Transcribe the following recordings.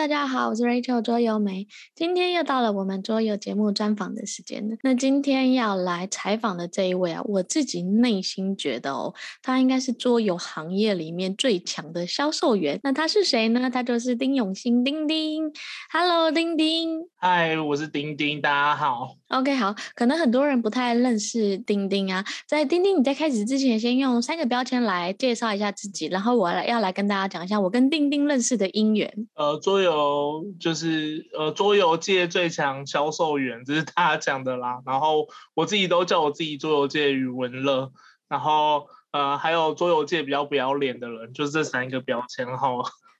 大家好，我是 Rachel 桌游梅。今天又到了我们桌游节目专访的时间了。那今天要来采访的这一位啊，我自己内心觉得哦，他应该是桌游行业里面最强的销售员。那他是谁呢？他就是丁永新，丁丁。Hello，丁丁。嗨，我是丁丁，大家好。OK，好，可能很多人不太认识丁丁啊。在丁丁你在开始之前，先用三个标签来介绍一下自己，然后我来要来跟大家讲一下我跟丁丁认识的因缘。呃，桌游就是呃桌游界最强销售员，这是大家讲的啦。然后我自己都叫我自己桌游界余文乐。然后呃还有桌游界比较不要脸的人，就是这三个标签哈。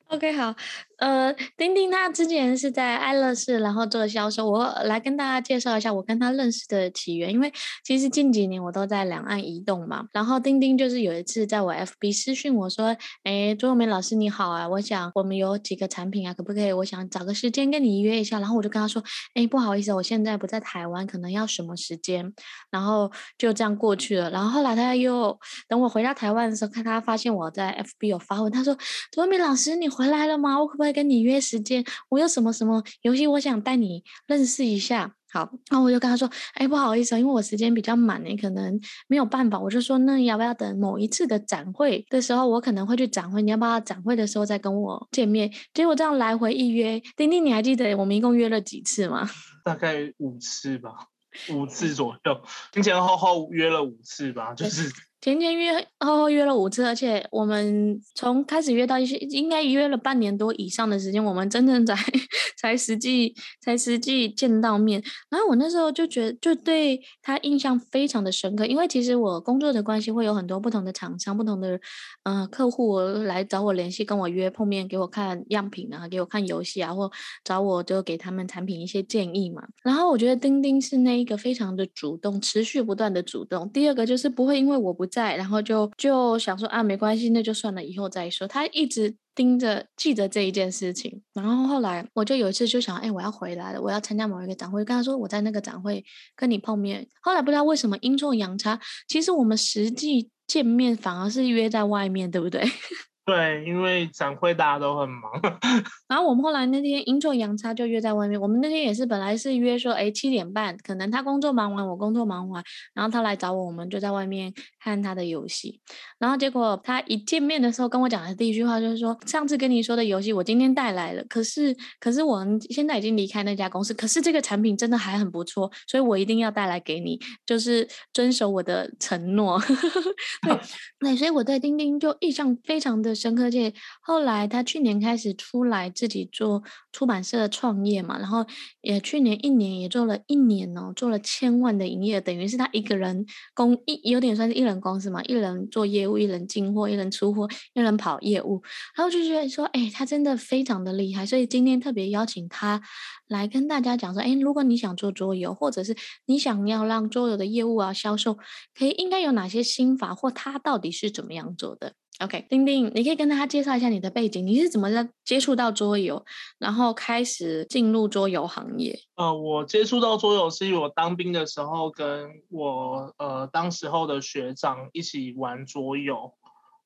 OK，好。呃，丁丁他之前是在爱乐士，然后做销售。我来跟大家介绍一下我跟他认识的起源，因为其实近几年我都在两岸移动嘛。然后丁丁就是有一次在我 FB 私讯我说：“哎，桌游莓老师你好啊，我想我们有几个产品啊，可不可以？我想找个时间跟你约一下。”然后我就跟他说：“哎，不好意思，我现在不在台湾，可能要什么时间？”然后就这样过去了。然后后来他又等我回到台湾的时候，看他发现我在 FB 有发问，他说：“桌游莓老师你回来了吗？我可不可以跟你约时间，我有什么什么游戏，我想带你认识一下。好，那我就跟他说，哎，不好意思，因为我时间比较满，你可能没有办法。我就说，那要不要等某一次的展会的时候，我可能会去展会，你要不要展会的时候再跟我见面？结果这样来回一约，丁丁，你还记得我们一共约了几次吗？大概五次吧，五次左右，前前后后约了五次吧，就是。前前约后后约了五次，而且我们从开始约到一些，应该约了半年多以上的时间，我们真正才 才实际才实际见到面。然后我那时候就觉得，就对他印象非常的深刻，因为其实我工作的关系会有很多不同的厂商、不同的嗯、呃、客户来找我联系，跟我约碰面，给我看样品啊，给我看游戏啊，或找我就给他们产品一些建议嘛。然后我觉得丁丁是那一个非常的主动、持续不断的主动。第二个就是不会因为我不在，然后就就想说啊，没关系，那就算了，以后再说。他一直盯着记着这一件事情。然后后来我就有一次就想，哎，我要回来了，我要参加某一个展会，跟他说我在那个展会跟你碰面。后来不知道为什么阴错阳差，其实我们实际见面反而是约在外面，对不对？对，因为展会大家都很忙，然后我们后来那天阴错阳差就约在外面。我们那天也是本来是约说，哎，七点半，可能他工作忙完，我工作忙完，然后他来找我，我们就在外面看他的游戏。然后结果他一见面的时候跟我讲的第一句话就是说，上次跟你说的游戏我今天带来了，可是可是我们现在已经离开那家公司，可是这个产品真的还很不错，所以我一定要带来给你，就是遵守我的承诺。对，对，所以我对钉钉就印象非常的。深刻界，后来他去年开始出来自己做出版社的创业嘛，然后也去年一年也做了一年哦，做了千万的营业，等于是他一个人公一有点算是一人公司嘛，一人做业务，一人进货，一人出货，一人跑业务，然后就觉得说，哎，他真的非常的厉害，所以今天特别邀请他来跟大家讲说，哎，如果你想做桌游，或者是你想要让桌游的业务啊销售，可以应该有哪些心法，或他到底是怎么样做的？？OK，丁丁，你可以跟大家介绍一下你的背景，你是怎么接触到桌游，然后开始进入桌游行业？呃，我接触到桌游是因为我当兵的时候，跟我呃当时候的学长一起玩桌游，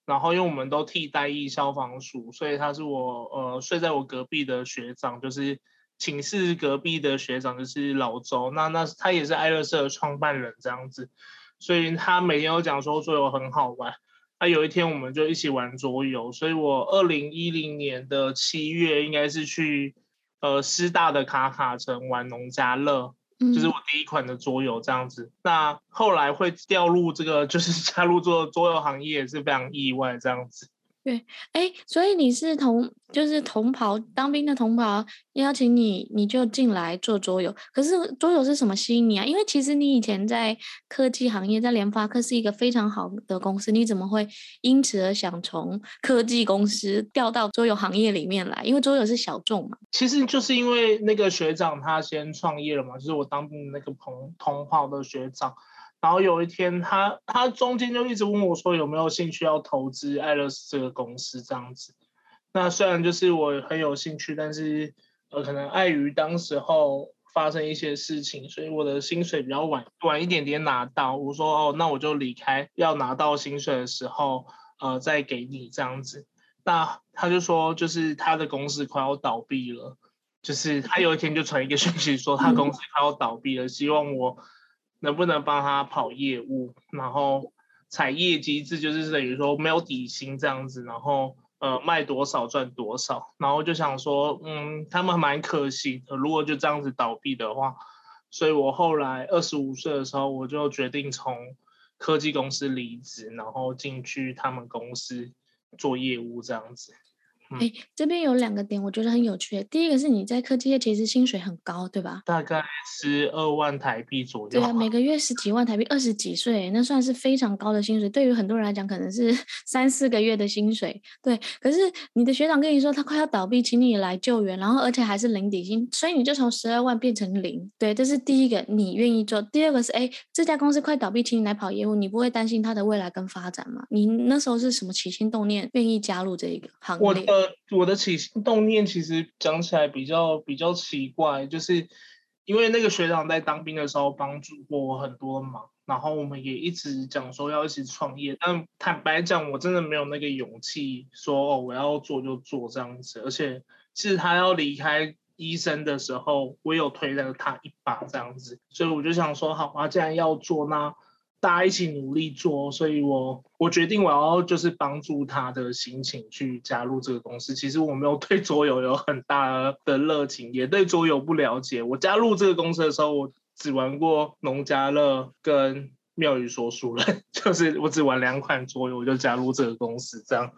然后因为我们都替代役消防署，所以他是我呃睡在我隔壁的学长，就是寝室隔壁的学长，就是老周，那那他也是爱乐社的创办人这样子，所以他每天都讲说桌游很好玩。那、啊、有一天我们就一起玩桌游，所以我二零一零年的七月应该是去呃师大的卡卡城玩农家乐，嗯、就是我第一款的桌游这样子。那后来会掉入这个就是 加入做桌游行业也是非常意外这样子。对，哎，所以你是同，就是同袍当兵的同袍邀请你，你就进来做桌游。可是桌游是什么吸引你啊？因为其实你以前在科技行业，在联发科是一个非常好的公司，你怎么会因此而想从科技公司调到桌游行业里面来？因为桌游是小众嘛。其实就是因为那个学长他先创业了嘛，就是我当兵的那个同同袍的学长。然后有一天他，他中间就一直问我说有没有兴趣要投资爱乐斯这个公司这样子。那虽然就是我很有兴趣，但是呃可能碍于当时候发生一些事情，所以我的薪水比较晚晚一点点拿到。我说哦，那我就离开，要拿到薪水的时候呃再给你这样子。那他就说，就是他的公司快要倒闭了，就是他有一天就传一个讯息说他公司快要倒闭了，希望我能不能帮他跑业务，然后采业机制，就是等于说没有底薪这样子，然后呃卖多少赚多少，然后就想说，嗯，他们蛮可惜的，如果就这样子倒闭的话，所以我后来二十五岁的时候，我就决定从科技公司离职，然后进去他们公司。做业务这样子。哎、嗯，这边有两个点，我觉得很有趣。第一个是你在科技业其实薪水很高，对吧？大概十二万台币左右。对啊，每个月十几万台币，二十几岁，那算是非常高的薪水。对于很多人来讲，可能是 三四个月的薪水。对，可是你的学长跟你说他快要倒闭，请你来救援，然后而且还是零底薪，所以你就从十二万变成零。对，这是第一个，你愿意做。第二个是，哎，这家公司快倒闭，请你来跑业务，你不会担心它的未来跟发展吗？你那时候是什么起心动念，愿意加入这一个行列？我我的起心动念其实讲起来比较比较奇怪，就是因为那个学长在当兵的时候帮助过我很多忙，然后我们也一直讲说要一起创业，但坦白讲，我真的没有那个勇气说哦，我要做就做这样子，而且其实他要离开医生的时候，我有推了他一把这样子，所以我就想说，好啊，既然要做那。大家一起努力做，所以我我决定我要就是帮助他的心情去加入这个公司。其实我没有对桌游有很大的热情，也对桌游不了解。我加入这个公司的时候，我只玩过农家乐跟妙语说书人，就是我只玩两款桌游，我就加入这个公司这样。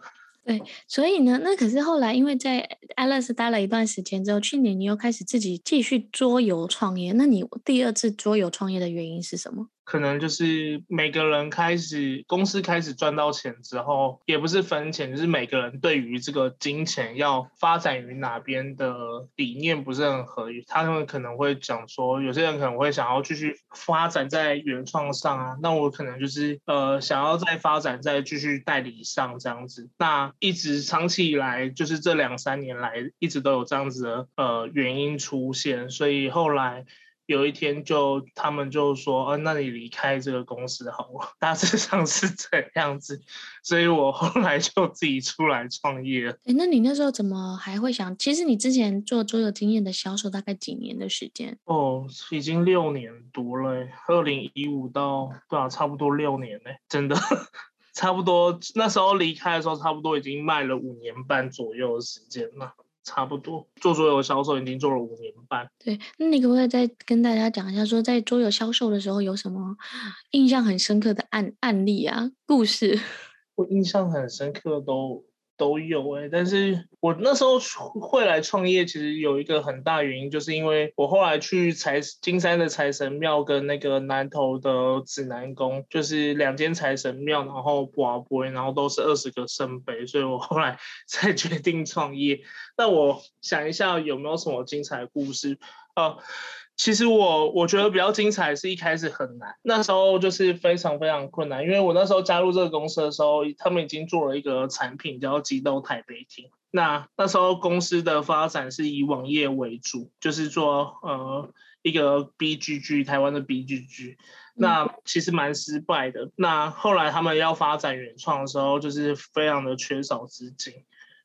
对，所以呢，那可是后来因为在 Alice 待了一段时间之后，去年你又开始自己继续桌游创业，那你第二次桌游创业的原因是什么？可能就是每个人开始公司开始赚到钱之后，也不是分钱，就是每个人对于这个金钱要发展于哪边的理念不是很合。他们可能会讲说，有些人可能会想要继续发展在原创上啊，那我可能就是呃想要再发展在继续代理上这样子。那一直长期以来，就是这两三年来一直都有这样子的呃原因出现，所以后来。有一天就他们就说，啊，那你离开这个公司好了，大致上是这样子，所以我后来就自己出来创业。哎，那你那时候怎么还会想？其实你之前做桌游经验的销售大概几年的时间？哦，已经六年多了，二零一五到对啊，差不多六年呢，真的 差不多。那时候离开的时候，差不多已经卖了五年半左右的时间了。差不多做桌游销售已经做了五年半。对，那你可不可以再跟大家讲一下，说在桌游销售的时候有什么印象很深刻的案案例啊、故事？我印象很深刻都。都有哎、但是我那时候会来创业，其实有一个很大原因，就是因为我后来去财金山的财神庙跟那个南投的指南宫，就是两间财神庙，然后博杯，然后都是二十个圣杯，所以我后来 才决定创业。那我想一下有没有什么精彩的故事啊？其实我我觉得比较精彩是一开始很难，那时候就是非常非常困难，因为我那时候加入这个公司的时候，他们已经做了一个产品叫激斗台北厅。那那时候公司的发展是以网页为主，就是做呃一个 BGG 台湾的 BGG，那其实蛮失败的。那后来他们要发展原创的时候，就是非常的缺少资金。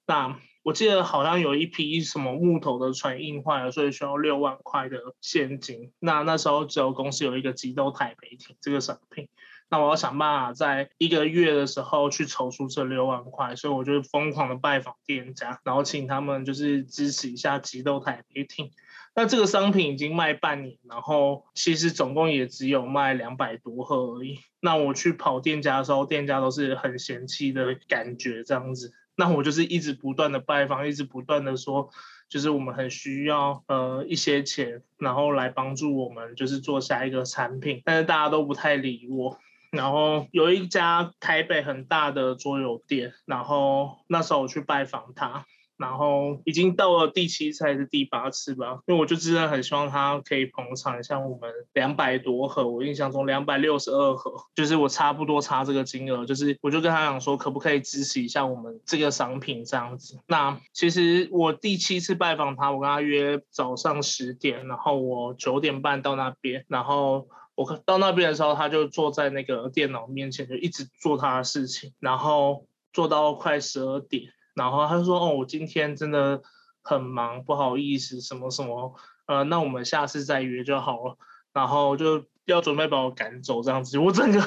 那我记得好像有一批什么木头的船印坏了，所以需要六万块的现金。那那时候只有公司有一个激斗台北町这个商品，那我要想办法在一个月的时候去筹出这六万块，所以我就疯狂的拜访店家，然后请他们就是支持一下激斗台北町。那这个商品已经卖半年，然后其实总共也只有卖两百多盒而已。那我去跑店家的时候，店家都是很嫌弃的感觉这样子。那我就是一直不断的拜访，一直不断的说，就是我们很需要呃一些钱，然后来帮助我们，就是做下一个产品，但是大家都不太理我。然后有一家台北很大的桌游店，然后那时候我去拜访他。然后已经到了第七次还是第八次吧，因为我就真的很希望他可以捧场，像我们两百多盒，我印象中两百六十二盒，就是我差不多差这个金额，就是我就跟他讲说，可不可以支持一下我们这个商品这样子。那其实我第七次拜访他，我跟他约早上十点，然后我九点半到那边，然后我到那边的时候，他就坐在那个电脑面前，就一直做他的事情，然后做到快十二点。然后他就说：“哦，我今天真的很忙，不好意思，什么什么，呃，那我们下次再约就好了。”然后就要准备把我赶走，这样子。我整个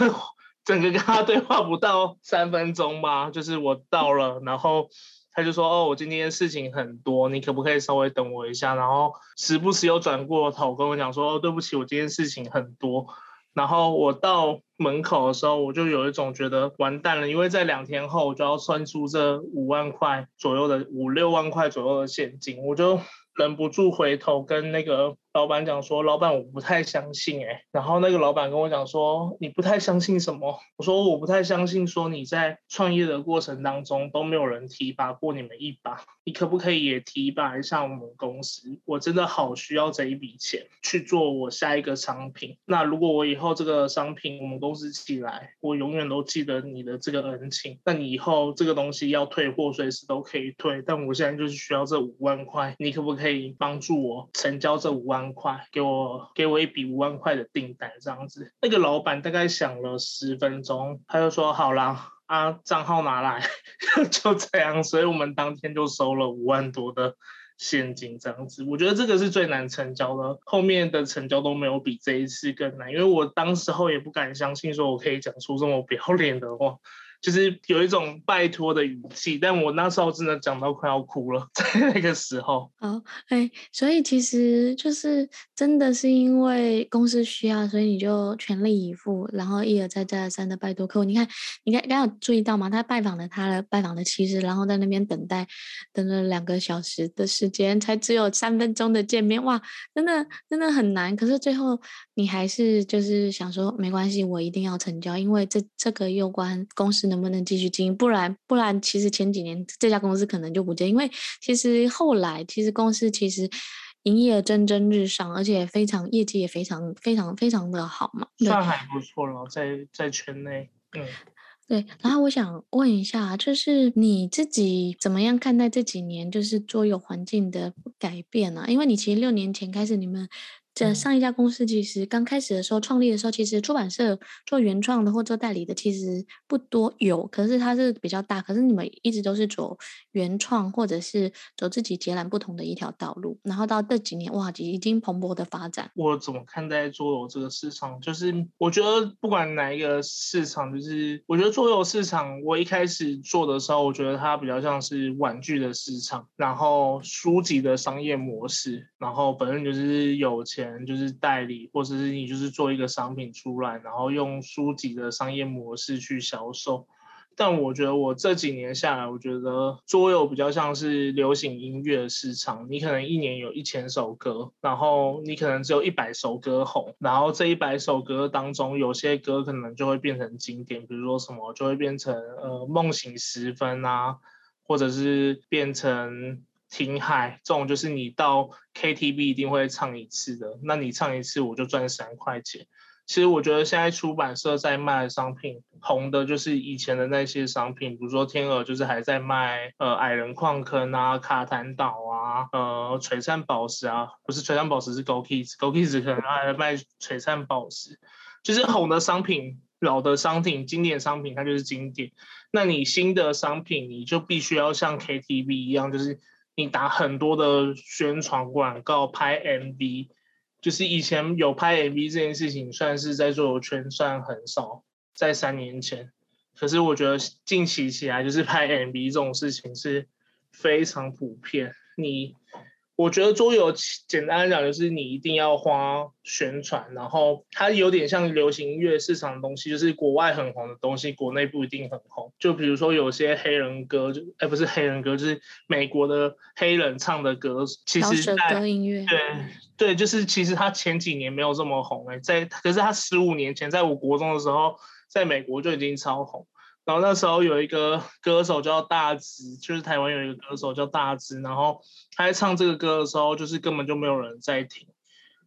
整个跟他对话不到三分钟吧，就是我到了，然后他就说：“哦，我今天事情很多，你可不可以稍微等我一下？”然后时不时又转过头跟我讲说：“哦，对不起，我今天事情很多。”然后我到门口的时候，我就有一种觉得完蛋了，因为在两天后我就要算出这五万块左右的五六万块左右的现金，我就忍不住回头跟那个。老板讲说：“老板，我不太相信哎。”然后那个老板跟我讲说：“你不太相信什么？”我说：“我不太相信说你在创业的过程当中都没有人提拔过你们一把，你可不可以也提拔一下我们公司？我真的好需要这一笔钱去做我下一个商品。那如果我以后这个商品我们公司起来，我永远都记得你的这个恩情。那你以后这个东西要退货，随时都可以退。但我现在就是需要这五万块，你可不可以帮助我成交这五万？”块给我给我一笔五万块的订单，这样子。那个老板大概想了十分钟，他就说：“好啦，啊，账号拿来。”就这样，所以我们当天就收了五万多的现金，这样子。我觉得这个是最难成交的，后面的成交都没有比这一次更难，因为我当时候也不敢相信说我可以讲出这么不要脸的话。就是有一种拜托的语气，但我那时候真的讲到快要哭了，在那个时候。好，哎，所以其实就是真的是因为公司需要，所以你就全力以赴，然后一而再再而三的拜托客户。你看，你看，刚有注意到吗？他拜访了他的拜访的其实，然后在那边等待，等了两个小时的时间，才只有三分钟的见面，哇，真的真的很难。可是最后你还是就是想说，没关系，我一定要成交，因为这这个有关公司。能不能继续经营？不然，不然，其实前几年这家公司可能就不见，因为其实后来，其实公司其实营业蒸蒸日上，而且非常业绩也非常非常非常的好嘛，算还不错了，在在圈内，嗯，对。然后我想问一下，就是你自己怎么样看待这几年就是桌游环境的改变呢？啊？因为你其实六年前开始你们。这上一家公司其实刚开始的时候创立的时候，其实出版社做原创的或做代理的其实不多，有，可是它是比较大。可是你们一直都是走原创或者是走自己截然不同的一条道路，然后到这几年哇，已经蓬勃的发展。我怎么看待桌游这个市场？就是我觉得不管哪一个市场，就是我觉得桌游市场，我一开始做的时候，我觉得它比较像是玩具的市场，然后书籍的商业模式，然后本身就是有钱。就是代理，或者是你就是做一个商品出来，然后用书籍的商业模式去销售。但我觉得我这几年下来，我觉得桌游比较像是流行音乐市场。你可能一年有一千首歌，然后你可能只有一百首歌红，然后这一百首歌当中，有些歌可能就会变成经典，比如说什么就会变成呃梦醒时分啊，或者是变成。听海这种就是你到 KTV 一定会唱一次的，那你唱一次我就赚三块钱。其实我觉得现在出版社在卖的商品红的就是以前的那些商品，比如说天鹅就是还在卖呃矮人矿坑啊、卡坦岛啊、呃璀璨宝石啊，不是璀璨宝石是 Go Kids，Go Kids 可能还在卖璀璨宝石，就是红的商品、老的商品、经典商品它就是经典。那你新的商品你就必须要像 KTV 一样，就是。你打很多的宣传广告，拍 MV，就是以前有拍 MV 这件事情，算是在桌游圈算很少，在三年前。可是我觉得近期起来，就是拍 MV 这种事情是非常普遍。你。我觉得桌游简单来讲就是你一定要花宣传，然后它有点像流行音乐市场的东西，就是国外很红的东西，国内不一定很红。就比如说有些黑人歌，就哎不是黑人歌，就是美国的黑人唱的歌，其实在歌音乐对对，就是其实他前几年没有这么红哎，在可是他十五年前在我国中的时候，在美国就已经超红。然后那时候有一个歌手叫大直，就是台湾有一个歌手叫大直，然后他在唱这个歌的时候，就是根本就没有人在听，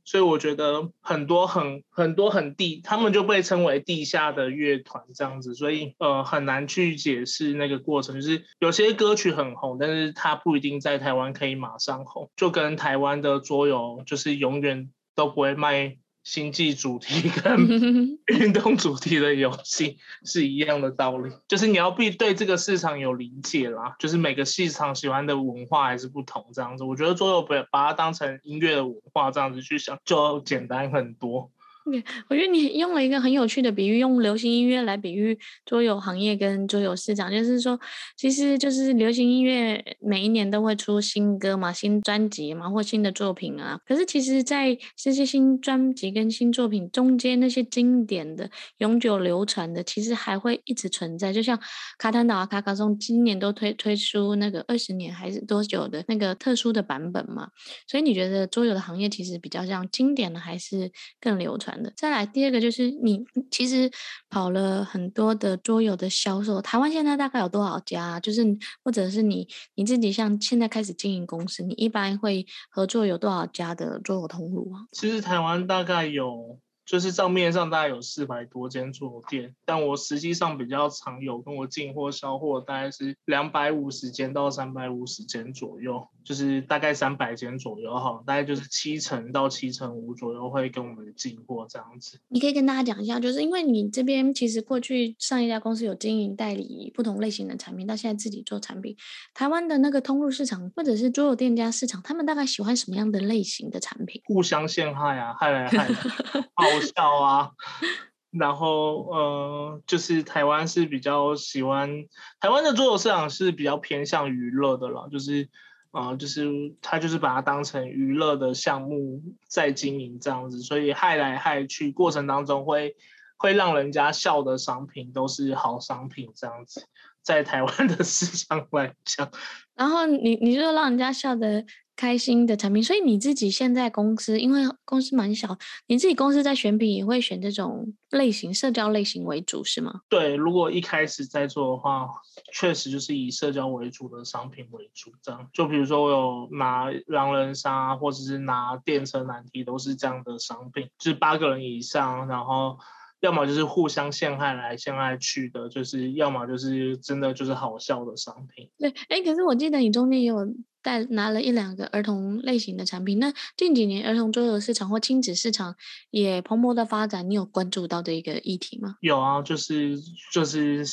所以我觉得很多很很多很地，他们就被称为地下的乐团这样子，所以呃很难去解释那个过程，就是有些歌曲很红，但是它不一定在台湾可以马上红，就跟台湾的桌游就是永远都不会卖。星际主题跟运动主题的游戏是一样的道理，就是你要必对这个市场有理解啦，就是每个市场喜欢的文化还是不同，这样子，我觉得桌游不把它当成音乐的文化这样子去想，就简单很多。我觉得你用了一个很有趣的比喻，用流行音乐来比喻桌游行业跟桌游市场，就是说，其实就是流行音乐每一年都会出新歌嘛、新专辑嘛或新的作品啊。可是其实，在这些新专辑跟新作品中间，那些经典的、永久流传的，其实还会一直存在。就像卡坦岛啊、卡卡颂今年都推推出那个二十年还是多久的那个特殊的版本嘛。所以你觉得桌游的行业其实比较像经典的，还是更流传？再来第二个就是你其实跑了很多的桌游的销售，台湾现在大概有多少家？就是或者是你你自己像现在开始经营公司，你一般会合作有多少家的桌游通路啊？其实台湾大概有。就是账面上大概有四百多间桌游店，但我实际上比较常有跟我进货销货，大概是两百五十间到三百五十间左右，就是大概三百间左右哈，大概就是七成到七成五左右会跟我们进货这样子。你可以跟大家讲一下，就是因为你这边其实过去上一家公司有经营代理不同类型的产品，到现在自己做产品，台湾的那个通路市场或者是桌游店家市场，他们大概喜欢什么样的类型的产品？互相陷害啊，害来害 笑啊，然后呃，就是台湾是比较喜欢台湾的桌游市场是比较偏向娱乐的了，就是呃，就是他就是把它当成娱乐的项目在经营这样子，所以害来害去过程当中会会让人家笑的商品都是好商品这样子，在台湾的市场来讲，然后你你就让人家笑的。开心的产品，所以你自己现在公司，因为公司蛮小，你自己公司在选品也会选这种类型、社交类型为主，是吗？对，如果一开始在做的话，确实就是以社交为主的商品为主，这样。就比如说我有拿狼人杀，或者是拿电车难题，都是这样的商品，就是八个人以上，然后。要么就是互相陷害来陷害去的，就是要么就是真的就是好笑的商品。对，哎，可是我记得你中间也有带拿了一两个儿童类型的产品。那近几年儿童桌游市场或亲子市场也蓬勃的发展，你有关注到这一个议题吗？有啊，就是就是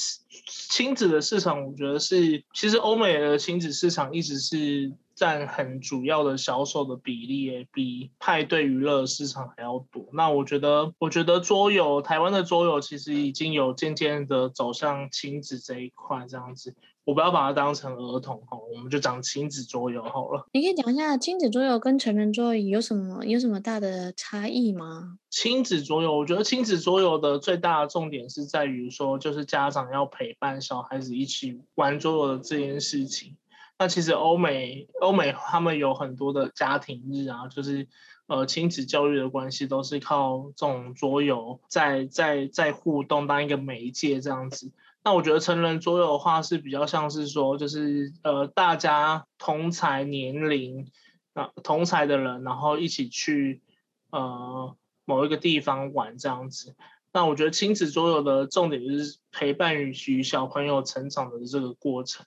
亲子的市场，我觉得是其实欧美的亲子市场一直是。占很主要的销售的比例，也比派对娱乐市场还要多。那我觉得，我觉得桌游，台湾的桌游其实已经有渐渐的走向亲子这一块，这样子。我不要把它当成儿童哈，我们就讲亲子桌游好了。你可以讲一下亲子桌游跟成人桌游有什么有什么大的差异吗？亲子桌游，我觉得亲子桌游的最大的重点是在于说，就是家长要陪伴小孩子一起玩桌游的这件事情。那其实欧美欧美他们有很多的家庭日啊，就是呃亲子教育的关系都是靠这种桌游在在在互动当一个媒介这样子。那我觉得成人桌游的话是比较像是说，就是呃大家同才年龄啊同才的人，然后一起去呃某一个地方玩这样子。那我觉得亲子桌游的重点就是陪伴与小朋友成长的这个过程。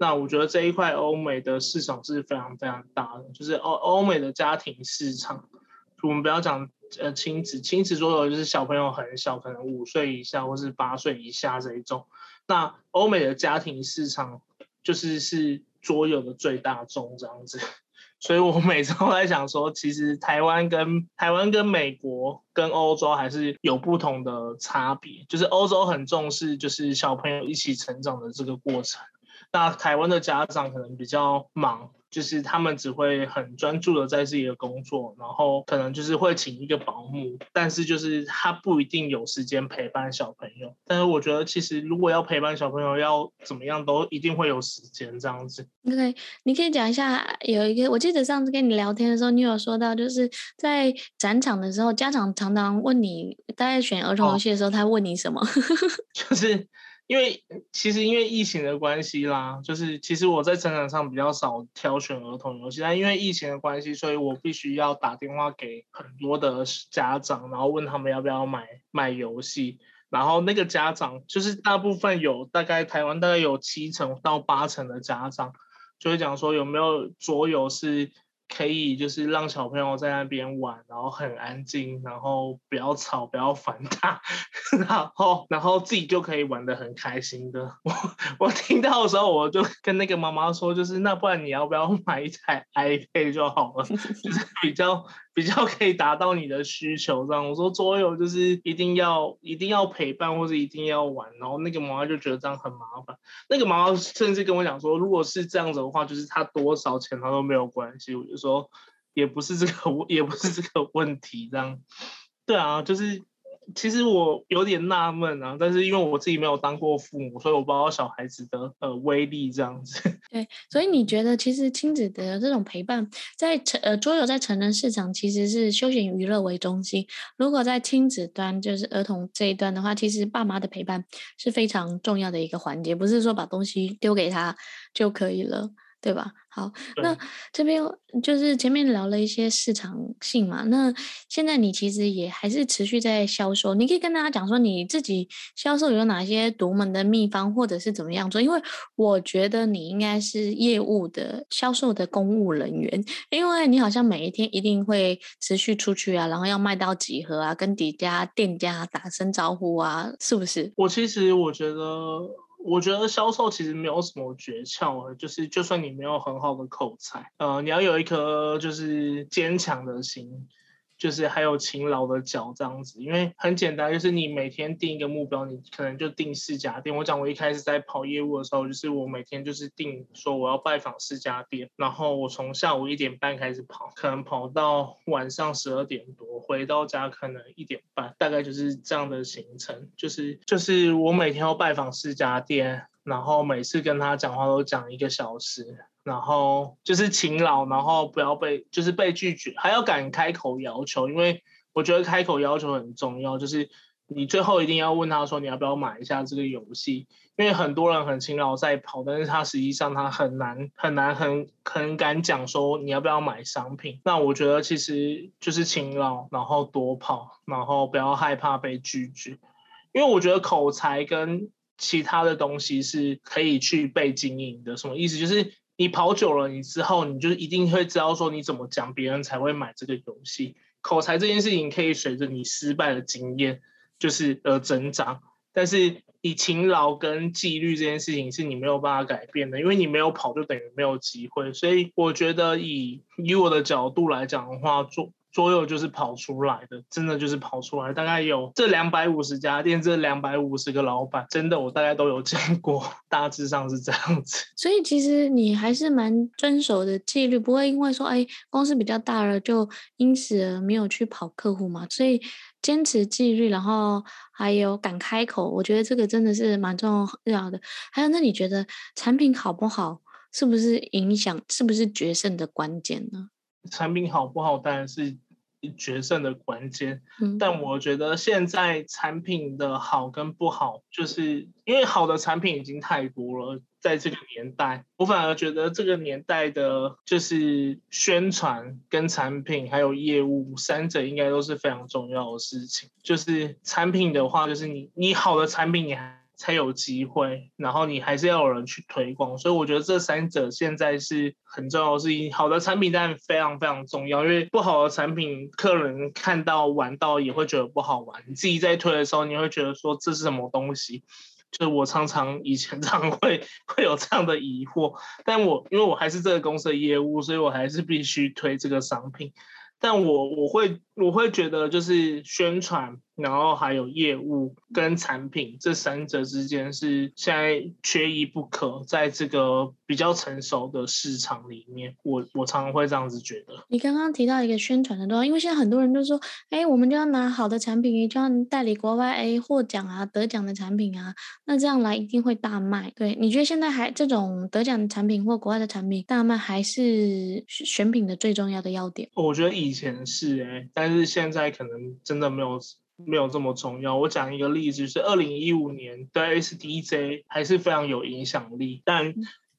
那我觉得这一块欧美的市场是非常非常大的，就是欧欧美的家庭市场。我们不要讲呃亲子，亲子桌游就是小朋友很小，可能五岁以下或是八岁以下这一种。那欧美的家庭市场就是是桌游的最大众这样子。所以我每次都在想说，其实台湾跟台湾跟美国跟欧洲还是有不同的差别。就是欧洲很重视就是小朋友一起成长的这个过程。那台湾的家长可能比较忙，就是他们只会很专注的在自己的工作，然后可能就是会请一个保姆，但是就是他不一定有时间陪伴小朋友。但是我觉得其实如果要陪伴小朋友，要怎么样都一定会有时间这样子。OK，你可以讲一下，有一个我记得上次跟你聊天的时候，你有说到就是在展场的时候，家长常常问你，大概选儿童游戏的时候，哦、他问你什么？就是。因为其实因为疫情的关系啦，就是其实我在成长上比较少挑选儿童游戏，但因为疫情的关系，所以我必须要打电话给很多的家长，然后问他们要不要买买游戏。然后那个家长就是大部分有大概台湾大概有七成到八成的家长就会讲说有没有桌游是可以就是让小朋友在那边玩，然后很安静，然后不要吵，不要烦他，然后然后自己就可以玩得很开心的。我我听到的时候，我就跟那个妈妈说，就是那不然你要不要买一台 iPad 就好了，就是比较。比较可以达到你的需求，这样我说桌游就是一定要一定要陪伴或者一定要玩，然后那个妈妈就觉得这样很麻烦。那个妈妈甚至跟我讲说，如果是这样子的话，就是他多少钱他都没有关系。我就说说也不是这个 也不是这个问题，这样对啊，就是。其实我有点纳闷啊，但是因为我自己没有当过父母，所以我不知道小孩子的呃威力这样子。对，所以你觉得其实亲子的这种陪伴，在成呃桌游在成人市场其实是休闲娱乐为中心，如果在亲子端就是儿童这一端的话，其实爸妈的陪伴是非常重要的一个环节，不是说把东西丢给他就可以了。对吧？好，那这边就是前面聊了一些市场性嘛。那现在你其实也还是持续在销售，你可以跟大家讲说你自己销售有哪些独门的秘方，或者是怎么样做？因为我觉得你应该是业务的销售的公务人员，因为你好像每一天一定会持续出去啊，然后要卖到几盒啊，跟底家店家打声招呼啊，是不是？我其实我觉得。我觉得销售其实没有什么诀窍，就是就算你没有很好的口才，呃，你要有一颗就是坚强的心。就是还有勤劳的脚这样子，因为很简单，就是你每天定一个目标，你可能就定四家店。我讲我一开始在跑业务的时候，就是我每天就是定说我要拜访四家店，然后我从下午一点半开始跑，可能跑到晚上十二点多，回到家可能一点半，大概就是这样的行程。就是就是我每天要拜访四家店，然后每次跟他讲话都讲一个小时。然后就是勤劳，然后不要被就是被拒绝，还要敢开口要求，因为我觉得开口要求很重要。就是你最后一定要问他说，你要不要买一下这个游戏，因为很多人很勤劳在跑，但是他实际上他很难很难很很敢讲说你要不要买商品。那我觉得其实就是勤劳，然后多跑，然后不要害怕被拒绝，因为我觉得口才跟其他的东西是可以去被经营的。什么意思？就是。你跑久了，你之后你就一定会知道说你怎么讲，别人才会买这个游戏。口才这件事情可以随着你失败的经验就是而增长，但是你勤劳跟纪律这件事情是你没有办法改变的，因为你没有跑就等于没有机会。所以我觉得以以我的角度来讲的话，做。桌游就是跑出来的，真的就是跑出来。大概有这两百五十家店，这两百五十个老板，真的我大概都有见过，大致上是这样子。所以其实你还是蛮遵守的纪律，不会因为说哎公司比较大了，就因此而没有去跑客户嘛。所以坚持纪律，然后还有敢开口，我觉得这个真的是蛮重要的。还有，那你觉得产品好不好，是不是影响，是不是决胜的关键呢？产品好不好，当然是。决胜的关键，但我觉得现在产品的好跟不好，就是因为好的产品已经太多了，在这个年代，我反而觉得这个年代的，就是宣传跟产品还有业务三者应该都是非常重要的事情。就是产品的话，就是你你好的产品你还。才有机会，然后你还是要有人去推广，所以我觉得这三者现在是很重要的事情。好的产品当然非常非常重要，因为不好的产品，客人看到玩到也会觉得不好玩。你自己在推的时候，你会觉得说这是什么东西？就是我常常以前常会会有这样的疑惑，但我因为我还是这个公司的业务，所以我还是必须推这个商品。但我我会我会觉得就是宣传。然后还有业务跟产品这三者之间是现在缺一不可，在这个比较成熟的市场里面，我我常常会这样子觉得。你刚刚提到一个宣传的东西，因为现在很多人都说，哎，我们就要拿好的产品，就要代理国外哎获奖啊、得奖的产品啊，那这样来一定会大卖。对，你觉得现在还这种得奖的产品或国外的产品大卖，还是选品的最重要的要点？我觉得以前是哎，但是现在可能真的没有。没有这么重要。我讲一个例子，就是二零一五年对 SDJ 还是非常有影响力，但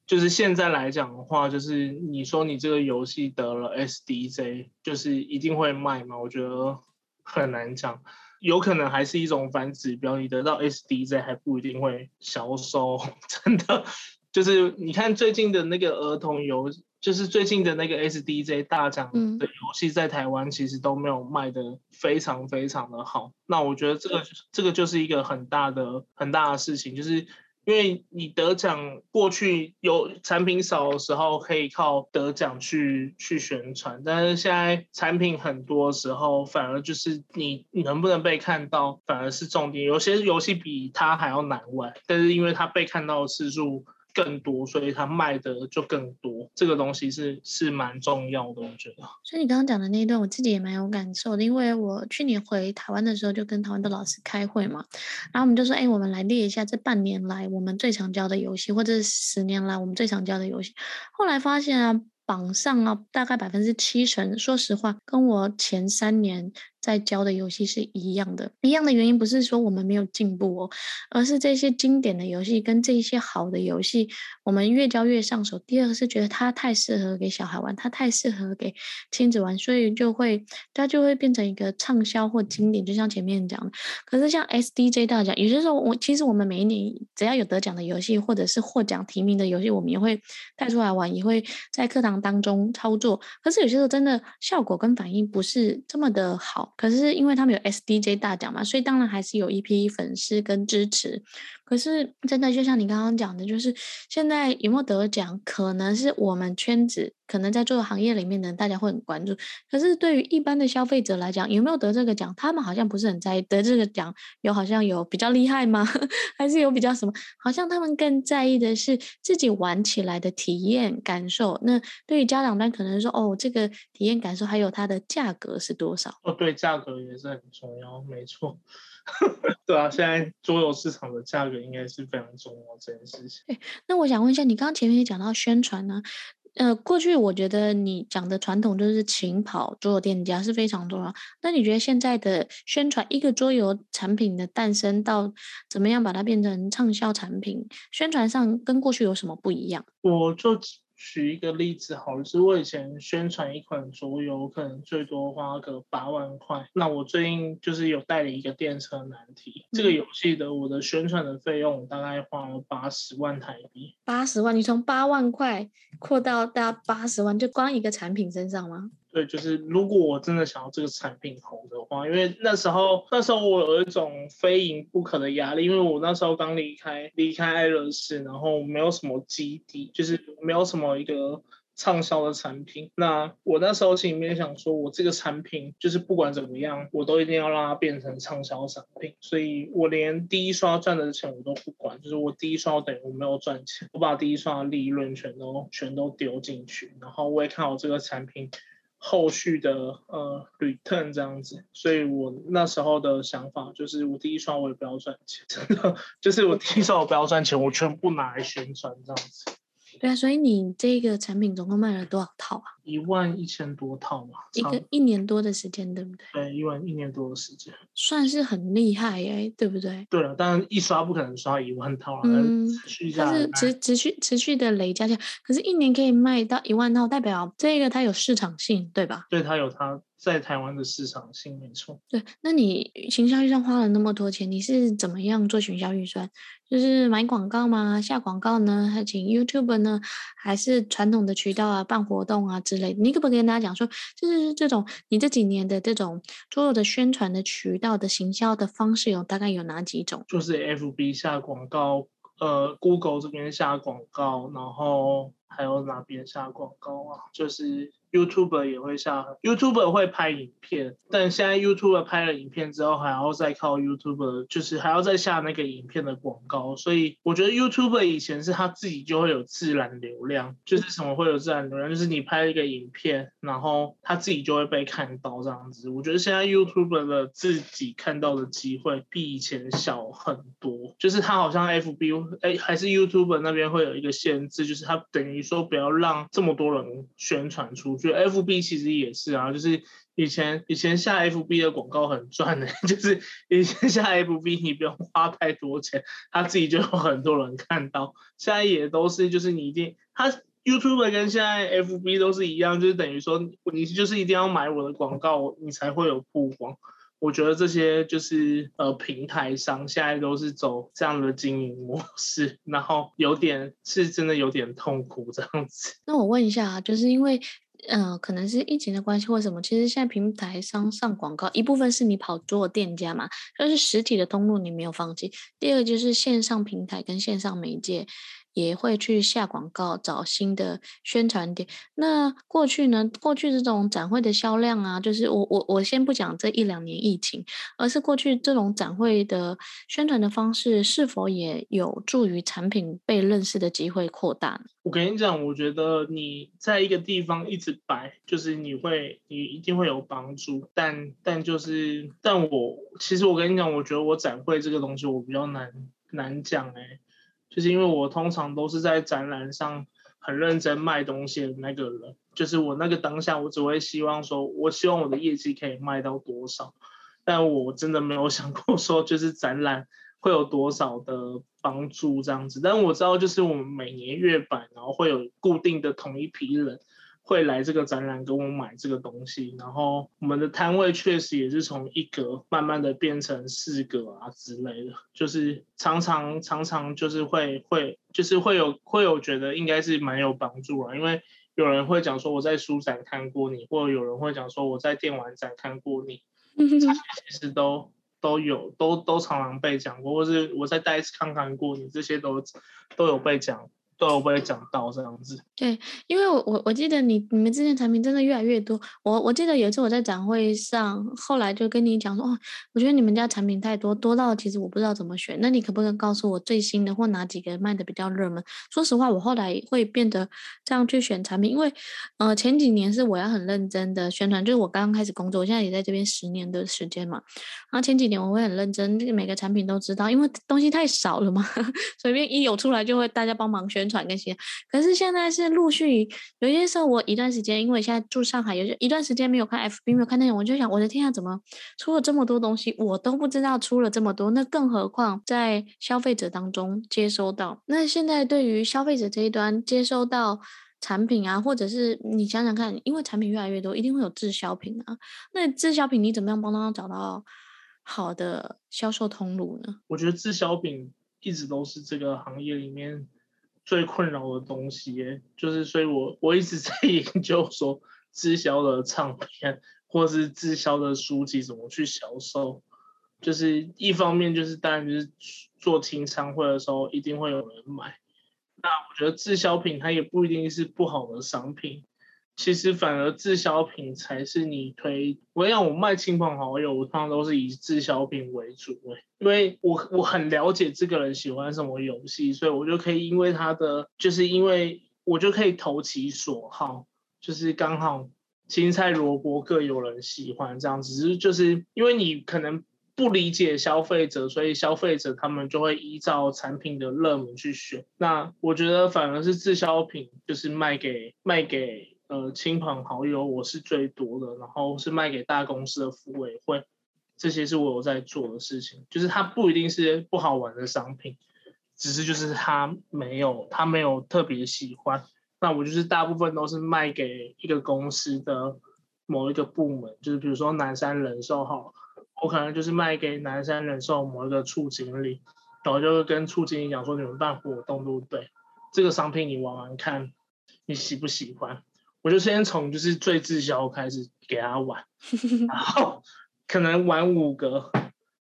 就是现在来讲的话，就是你说你这个游戏得了 SDJ，就是一定会卖吗？我觉得很难讲，有可能还是一种反指标。你得到 SDJ 还不一定会销售，真的。就是你看最近的那个儿童游就是最近的那个 SDJ 大奖的游戏在台湾其实都没有卖的非常非常的好。那我觉得这个这个就是一个很大的很大的事情，就是。因为你得奖，过去有产品少的时候可以靠得奖去去宣传，但是现在产品很多的时候，反而就是你你能不能被看到，反而是重点。有些游戏比它还要难玩，但是因为它被看到的次数。更多，所以它卖的就更多。这个东西是是蛮重要的，我觉得。所以你刚刚讲的那一段，我自己也蛮有感受的，因为我去年回台湾的时候，就跟台湾的老师开会嘛，然后我们就说，哎，我们来列一下这半年来我们最常教的游戏，或者是十年来我们最常教的游戏。后来发现啊，榜上啊，大概百分之七成，说实话，跟我前三年。在教的游戏是一样的，一样的原因不是说我们没有进步哦，而是这些经典的游戏跟这些好的游戏，我们越教越上手。第二个是觉得它太适合给小孩玩，它太适合给亲子玩，所以就会它就会变成一个畅销或经典。就像前面讲的，可是像 SDJ 大奖，有些时候我其实我们每一年只要有得奖的游戏或者是获奖提名的游戏，我们也会带出来玩，也会在课堂当中操作。可是有些时候真的效果跟反应不是这么的好。可是因为他们有 SDJ 大奖嘛，所以当然还是有一批粉丝跟支持。可是真的就像你刚刚讲的，就是现在有没有得奖，可能是我们圈子可能在做行业里面的人，大家会很关注。可是对于一般的消费者来讲，有没有得这个奖，他们好像不是很在意。得这个奖有好像有比较厉害吗？还是有比较什么？好像他们更在意的是自己玩起来的体验感受。那对于家长端，可能说哦，这个体验感受还有它的价格是多少？哦，对，价格也是很重要，没错。对啊，现在桌游市场的价格应该是非常重要这件事情。哎，那我想问一下，你刚刚前面也讲到宣传呢，呃，过去我觉得你讲的传统就是勤跑桌游店家是非常重要。那你觉得现在的宣传一个桌游产品的诞生到怎么样把它变成畅销产品，宣传上跟过去有什么不一样？我就。举一个例子好，就是我以前宣传一款桌游，可能最多花个八万块。那我最近就是有代理一个电车难题，这个游戏的我的宣传的费用大概花了八十万台币。八十万，你从八万块扩到到八十万，就光一个产品身上吗？对，就是如果我真的想要这个产品红的话，因为那时候那时候我有一种非赢不可的压力，因为我那时候刚离开离开爱乐士，然后没有什么基底，就是没有什么一个畅销的产品。那我那时候心里面想说，我这个产品就是不管怎么样，我都一定要让它变成畅销产品。所以我连第一刷赚的钱我都不管，就是我第一刷等于我没有赚钱，我把第一刷的利润全都全都丢进去，然后我也看好这个产品。后续的呃 return 这样子，所以我那时候的想法就是，我第一双我也不要赚钱，真的就是我第一双我不要赚钱，我全部拿来宣传这样子。对啊，所以你这个产品总共卖了多少套啊？一万一千多套嘛，一个一年多的时间，对不对？对，一万一年多的时间，算是很厉害哎，对不对？对了，当然一刷不可能刷一万套啊，嗯，持续它是持持续持续的累加下，可是一年可以卖到一万套，代表这个它有市场性，对吧？对，它有它在台湾的市场性，没错。对，那你行销预算花了那么多钱，你是怎么样做行销预算？就是买广告吗？下广告呢？还请 YouTube 呢？还是传统的渠道啊，办活动啊之类的？你可不可以跟大家讲说，就是这种你这几年的这种所有的宣传的渠道的行销的方式有大概有哪几种？就是 FB 下广告，呃，Google 这边下广告，然后还有哪边下广告啊？就是。YouTuber 也会下，YouTuber 会拍影片，但现在 YouTuber 拍了影片之后，还要再靠 YouTuber，就是还要再下那个影片的广告。所以我觉得 YouTuber 以前是他自己就会有自然流量，就是什么会有自然流量，就是你拍一个影片，然后他自己就会被看到这样子。我觉得现在 YouTuber 的自己看到的机会比以前小很多，就是他好像 FB 哎还是 YouTuber 那边会有一个限制，就是他等于说不要让这么多人宣传出去。F B 其实也是啊，就是以前以前下 F B 的广告很赚的，就是以前下 F B 你不用花太多钱，他自己就有很多人看到。现在也都是，就是你一定，他 YouTube 跟现在 F B 都是一样，就是等于说你就是一定要买我的广告，你才会有曝光。我觉得这些就是呃平台商现在都是走这样的经营模式，然后有点是真的有点痛苦这样子。那我问一下啊，就是因为。嗯，可能是疫情的关系或什么，其实现在平台上上广告，一部分是你跑做店家嘛，就是实体的通路你没有放弃。第二就是线上平台跟线上媒介。也会去下广告，找新的宣传点。那过去呢？过去这种展会的销量啊，就是我我我先不讲这一两年疫情，而是过去这种展会的宣传的方式，是否也有助于产品被认识的机会扩大？我跟你讲，我觉得你在一个地方一直摆，就是你会，你一定会有帮助。但但就是，但我其实我跟你讲，我觉得我展会这个东西，我比较难难讲哎、就是因为我通常都是在展览上很认真卖东西的那个人，就是我那个当下，我只会希望说，我希望我的业绩可以卖到多少，但我真的没有想过说，就是展览会有多少的帮助这样子。但我知道，就是我们每年月版，然后会有固定的同一批人。会来这个展览跟我买这个东西，然后我们的摊位确实也是从一格慢慢的变成四格啊之类的，就是常常常常就是会会就是会有会有觉得应该是蛮有帮助啊，因为有人会讲说我在书展看过你，或者有人会讲说我在电玩展看过你，这些其实都都有都都常常被讲过，或是我在戴斯康看过你，这些都都有被讲。都有被讲到这样子。对，因为我我我记得你你们之前产品真的越来越多。我我记得有一次我在展会上，后来就跟你讲说，哦，我觉得你们家产品太多，多到其实我不知道怎么选。那你可不可以告诉我最新的或哪几个卖的比较热门？说实话，我后来会变得这样去选产品，因为呃前几年是我要很认真的宣传，就是我刚刚开始工作，我现在也在这边十年的时间嘛。然后前几年我会很认真，每个产品都知道，因为东西太少了嘛，随便一有出来就会大家帮忙宣。宣传那些，可是现在是陆续有些时候，我一段时间，因为现在住上海，有些一段时间没有看 FB，没有看内容，我就想，我的天啊，怎么出了这么多东西，我都不知道出了这么多，那更何况在消费者当中接收到。那现在对于消费者这一端接收到产品啊，或者是你想想看，因为产品越来越多，一定会有滞销品啊。那滞销品你怎么样帮他找到好的销售通路呢？我觉得滞销品一直都是这个行业里面。最困扰的东西，就是所以我我一直在 研究说滞销的唱片或是滞销的书籍怎么去销售。就是一方面就是当然就是做清仓会的时候一定会有人买，那我觉得滞销品它也不一定是不好的商品。其实反而滞销品才是你推。我让我卖亲朋好友，我通常都是以滞销品为主，因为我我很了解这个人喜欢什么游戏，所以我就可以因为他的，就是因为我就可以投其所好，就是刚好青菜萝卜各有人喜欢这样子。只是就是因为你可能不理解消费者，所以消费者他们就会依照产品的热门去选。那我觉得反而是滞销品，就是卖给卖给。呃，亲朋好友我是最多的，然后是卖给大公司的服委会，这些是我有在做的事情。就是它不一定是不好玩的商品，只是就是他没有他没有特别喜欢。那我就是大部分都是卖给一个公司的某一个部门，就是比如说南山人寿好，我可能就是卖给南山人寿某一个处经理，然后就跟处经理讲说，你们办活动对不对？这个商品你玩玩看，你喜不喜欢？我就先从就是最滞销开始给他玩，然后可能玩五个，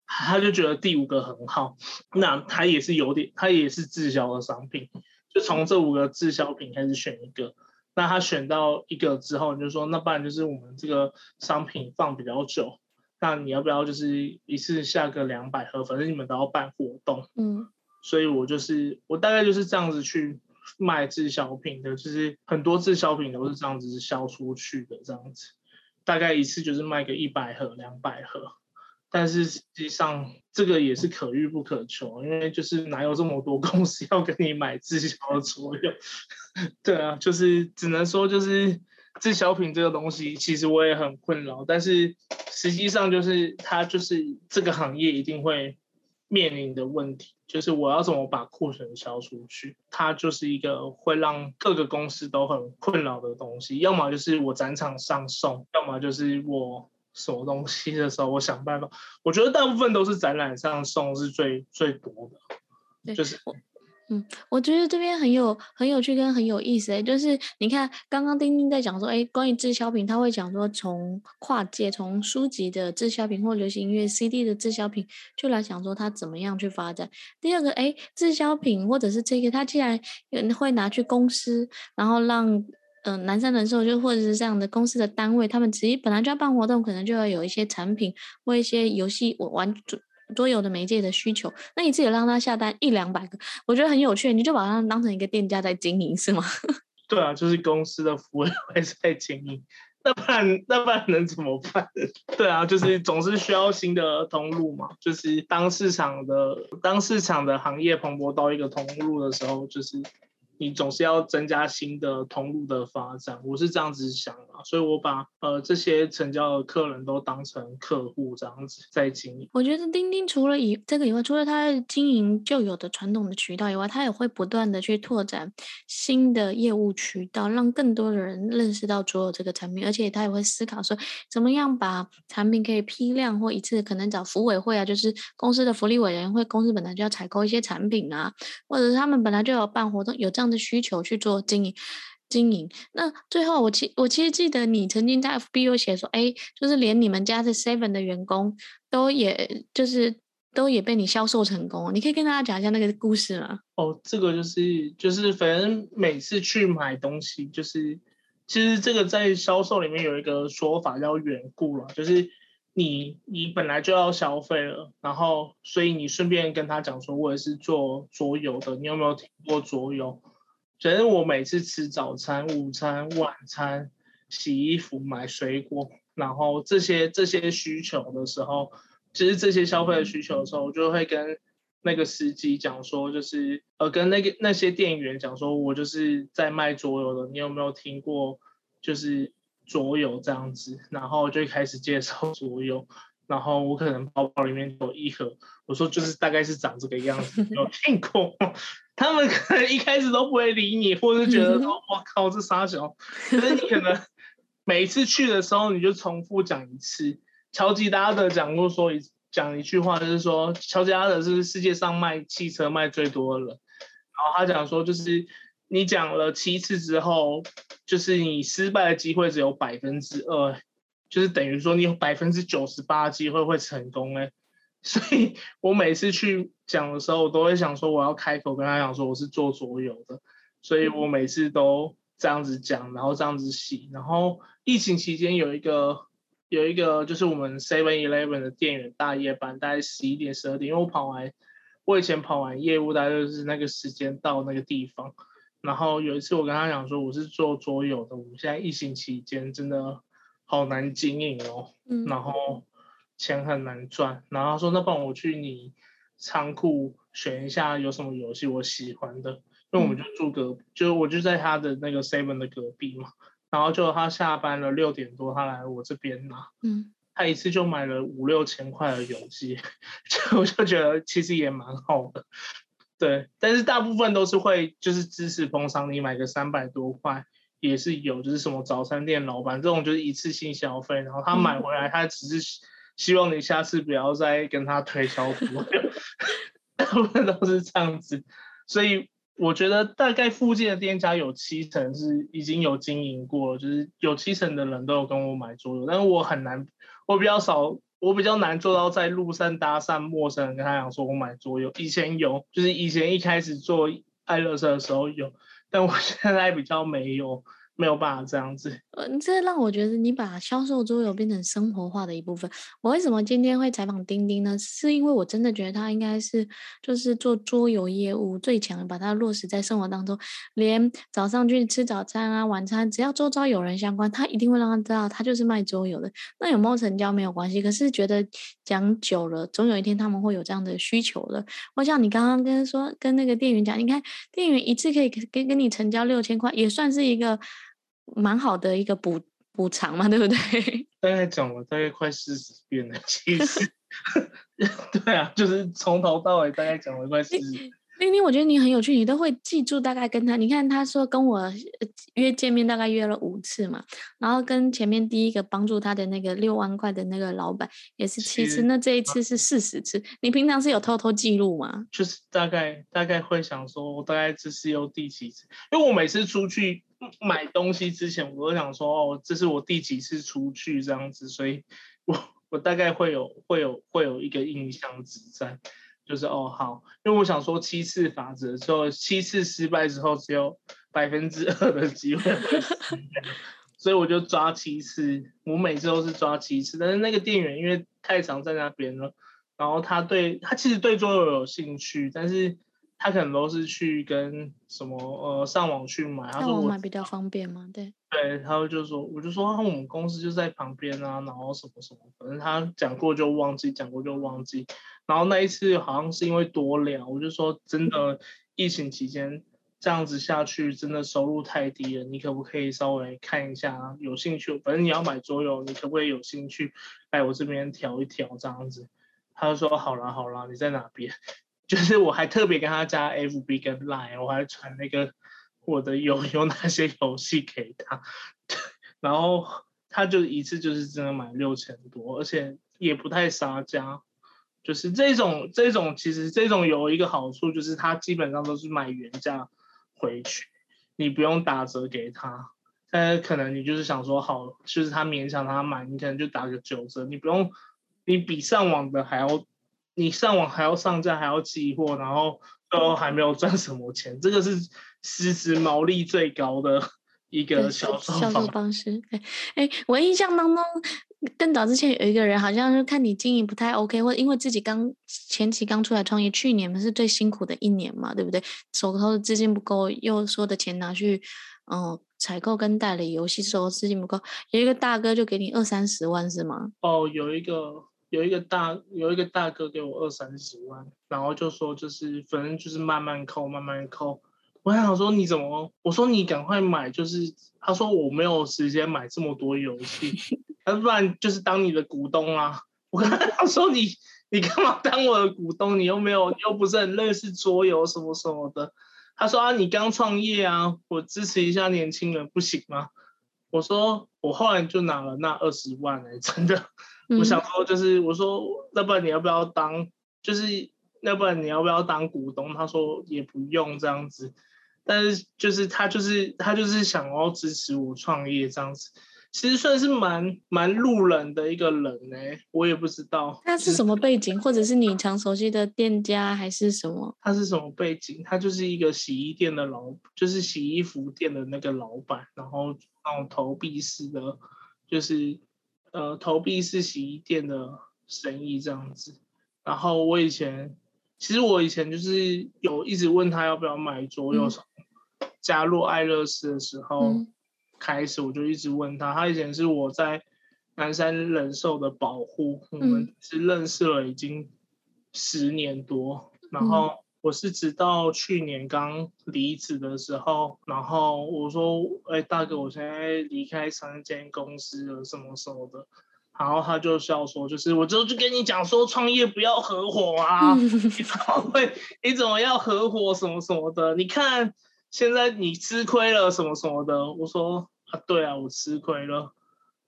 他就觉得第五个很好，那他也是有点，他也是滞销的商品，就从这五个滞销品开始选一个，那他选到一个之后，你就说那不然就是我们这个商品放比较久，那你要不要就是一次下个两百盒，反正你们都要办活动，嗯，所以我就是我大概就是这样子去。卖滞销品的，就是很多滞销品都是这样子销出去的，这样子，大概一次就是卖个一百盒、两百盒，但是实际上这个也是可遇不可求，因为就是哪有这么多公司要跟你买滞销的所有？对啊，就是只能说就是滞销品这个东西，其实我也很困扰，但是实际上就是它就是这个行业一定会面临的问题。就是我要怎么把库存销出去，它就是一个会让各个公司都很困扰的东西。要么就是我展场上送，要么就是我什么东西的时候，我想办法。我觉得大部分都是展览上送是最最多的，就是。嗯，我觉得这边很有很有趣跟很有意思诶，就是你看刚刚丁丁在讲说，哎，关于滞销品，他会讲说从跨界，从书籍的滞销品或流行音乐 CD 的滞销品，就来讲说他怎么样去发展。第二个，哎，滞销品或者是这个，他既然会拿去公司，然后让嗯、南山人寿就或者是这样的公司的单位，他们直接本来就要办活动，可能就要有一些产品或一些游戏我玩多有的媒介的需求，那你自己让他下单一两百个，我觉得很有趣，你就把它当成一个店家在经营，是吗？对啊，就是公司的服务会在经营，那不然那不然能怎么办？对啊，就是总是需要新的通路嘛，就是当市场的当市场的行业蓬勃到一个通路的时候，就是。你总是要增加新的通路的发展，我是这样子想的，所以我把呃这些成交的客人都当成客户这样子在经营。我觉得钉钉除了以这个以外，除了它经营旧有的传统的渠道以外，它也会不断的去拓展新的业务渠道，让更多的人认识到所有这个产品，而且他也会思考说，怎么样把产品可以批量或一次可能找福委会啊，就是公司的福利委员会，公司本来就要采购一些产品啊，或者是他们本来就有办活动，有这样的需求去做经营，经营。那最后我，其我其实记得你曾经在 FB 有写说，哎，就是连你们家的 Seven 的员工都也就是都也被你销售成功。你可以跟大家讲一下那个故事吗？哦，这个就是就是反正每次去买东西，就是其实这个在销售里面有一个说法叫缘故了，就是你你本来就要消费了，然后所以你顺便跟他讲说，我也是做桌游的，你有没有听过桌游？反正我每次吃早餐、午餐、晚餐、洗衣服、买水果，然后这些这些需求的时候，其实这些消费的需求的时候，我就会跟那个司机讲说，就是呃，跟那个那些店员讲说，我就是在卖桌游的，你有没有听过就是桌游这样子？然后就开始介绍桌游。然后我可能包包里面有一盒，我说就是大概是长这个样子，有听过？他们可能一开始都不会理你，或者是觉得说 我靠这傻小，可是你可能 每一次去的时候，你就重复讲一次。乔吉拉德讲过说一讲一句话，就是说乔吉拉德是世界上卖汽车卖最多的人。然后他讲说，就是你讲了七次之后，就是你失败的机会只有百分之二。就是等于说，你有百分之九十八机会会成功哎，所以我每次去讲的时候，我都会想说，我要开口跟他讲说我是做桌游的，所以我每次都这样子讲，然后这样子洗。然后疫情期间有一个有一个就是我们 Seven Eleven 的店员大夜班，大概十一点十二点，因为我跑完我以前跑完业务，大概就是那个时间到那个地方。然后有一次我跟他讲说我是做桌游的，我们现在疫情期间真的。好难经营哦，然后钱很难赚，然后他说，那帮我去你仓库选一下有什么游戏我喜欢的，因为我们就住隔，就我就在他的那个 seven 的隔壁嘛，然后就他下班了六点多，他来我这边拿，嗯，他一次就买了五六千块的游戏，就我就觉得其实也蛮好的，对，但是大部分都是会就是支持工商，你买个三百多块。也是有，就是什么早餐店老板这种，就是一次性消费，然后他买回来，他只是希望你下次不要再跟他推销，大部分都是这样子。所以我觉得大概附近的店家有七成是已经有经营过，就是有七成的人都有跟我买桌游，但是我很难，我比较少，我比较难做到在路上搭讪陌生人跟他讲说我买桌游。以前有，就是以前一开始做爱乐社的时候有。但我现在比较没有。没有办法这样子，嗯，这让我觉得你把销售桌游变成生活化的一部分。我为什么今天会采访丁丁呢？是因为我真的觉得他应该是就是做桌游业务最强，把它落实在生活当中。连早上去吃早餐啊、晚餐，只要周遭有人相关，他一定会让他知道他就是卖桌游的。那有没有成交没有关系，可是觉得讲久了，总有一天他们会有这样的需求的。我想你刚刚跟说跟那个店员讲，你看店员一次可以跟跟你成交六千块，也算是一个。蛮好的一个补补偿嘛，对不对？大概讲了大概快四十遍了，其实，对啊，就是从头到尾大概讲了快四十。丁丁，我觉得你很有趣，你都会记住大概跟他。你看他说跟我约见面，大概约了五次嘛，然后跟前面第一个帮助他的那个六万块的那个老板也是七次，那这一次是四十次。你平常是有偷偷记录吗？就是大概大概会想说，我大概这是有第几次，因为我每次出去买东西之前，我都想说哦，这是我第几次出去这样子，所以我我大概会有会有会有一个印象值在。就是哦好，因为我想说七次法则之后，七次失败之后只有百分之二的机会，所以我就抓七次。我每次都是抓七次，但是那个店员因为太常在那边了，然后他对他其实对桌游有兴趣，但是。他可能都是去跟什么呃上网去买，他说我上网买比较方便嘛，对。对，他就说，我就说，我们公司就在旁边啊，然后什么什么，反正他讲过就忘记，讲过就忘记。然后那一次好像是因为多聊，我就说真的，疫情期间这样子下去，真的收入太低了，你可不可以稍微看一下？有兴趣，反正你要买桌游，你可不可以有兴趣来我这边调一调这样子？他就说好啦好啦，你在哪边？就是我还特别跟他加 FB 跟 Line，我还传那个我的有 有哪些游戏给他，然后他就一次就是真的买六千多，而且也不太杀价。就是这种这种其实这种有一个好处，就是他基本上都是买原价回去，你不用打折给他。但是可能你就是想说好，就是他勉强他买，你可能就打个九折，你不用，你比上网的还要。你上网还要上架，还要寄货，然后都还没有赚什么钱，这个是实质毛利最高的一个销售销售方式。哎哎，我印象当中，更早之前有一个人，好像是看你经营不太 OK，或者因为自己刚前期刚出来创业，去年不是最辛苦的一年嘛，对不对？手头的资金不够，又说的钱拿去，嗯，采购跟代理游戏，手头资金不够，有一个大哥就给你二三十万，是吗？哦，有一个。有一个大有一个大哥给我二三十万，然后就说就是反正就是慢慢扣慢慢扣。我还想说你怎么？我说你赶快买，就是他说我没有时间买这么多游戏，要不然就是当你的股东啊。我跟他说你你干嘛当我的股东？你又没有又不是很认识桌游什么什么的。他说啊你刚创业啊，我支持一下年轻人不行吗？我说我后来就拿了那二十万哎、真的。我想说，就是我说，要不然你要不要当，就是要不然你要不要当股东？他说也不用这样子，但是就是他就是他就是想要支持我创业这样子，其实算是蛮蛮路人的一个人呢、欸，我也不知道他是什么背景，或者是你常熟悉的店家还是什么？他是什么背景？他就是一个洗衣店的老，就是洗衣服店的那个老板，然后那种投币式的，就是。呃，投币式洗衣店的生意这样子，然后我以前，其实我以前就是有一直问他要不要买桌游，从加入爱乐丝的时候开始，我就一直问他。他以前是我在南山人寿的保护，我们是认识了已经十年多，然后。我是直到去年刚离职的时候，然后我说：“哎、欸，大哥，我现在离开三间公司了，什么什么的。”然后他就笑说：“就是我就就跟你讲说，创业不要合伙啊，你怎么 会？你怎么要合伙什么什么的？你看现在你吃亏了什么什么的。”我说：“啊，对啊，我吃亏了。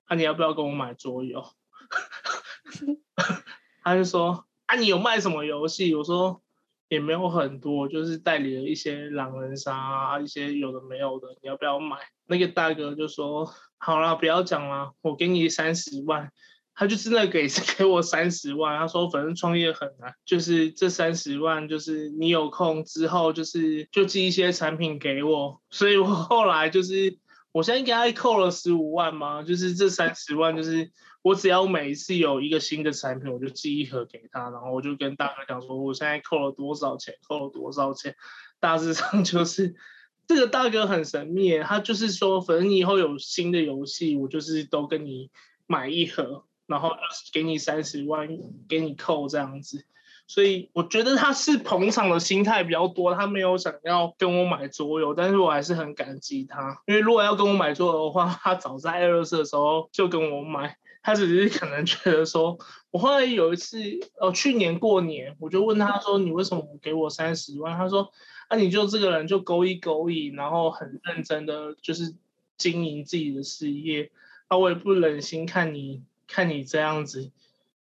那、啊、你要不要跟我买桌游？” 他就说：“啊，你有卖什么游戏？”我说。也没有很多，就是代理了一些狼人杀啊，一些有的没有的，你要不要买？那个大哥就说：“好了，不要讲了，我给你三十万。”他就真的给 给我三十万，他说：“反正创业很难，就是这三十万，就是你有空之后，就是就寄一些产品给我。”所以我后来就是，我现在给他扣了十五万嘛，就是这三十万就是。我只要每一次有一个新的产品，我就寄一盒给他，然后我就跟大哥讲说，我现在扣了多少钱，扣了多少钱。大致上就是这个大哥很神秘，他就是说，反正你以后有新的游戏，我就是都跟你买一盒，然后给你三十万，给你扣这样子。所以我觉得他是捧场的心态比较多，他没有想要跟我买桌游，但是我还是很感激他，因为如果要跟我买桌游的话，他早在爱乐丝的时候就跟我买。他只是可能觉得说，我后来有一次，哦，去年过年，我就问他说，你为什么不给我三十万？他说，啊、你就这个人就勾一勾一，然后很认真的就是经营自己的事业，啊、我也不忍心看你看你这样子，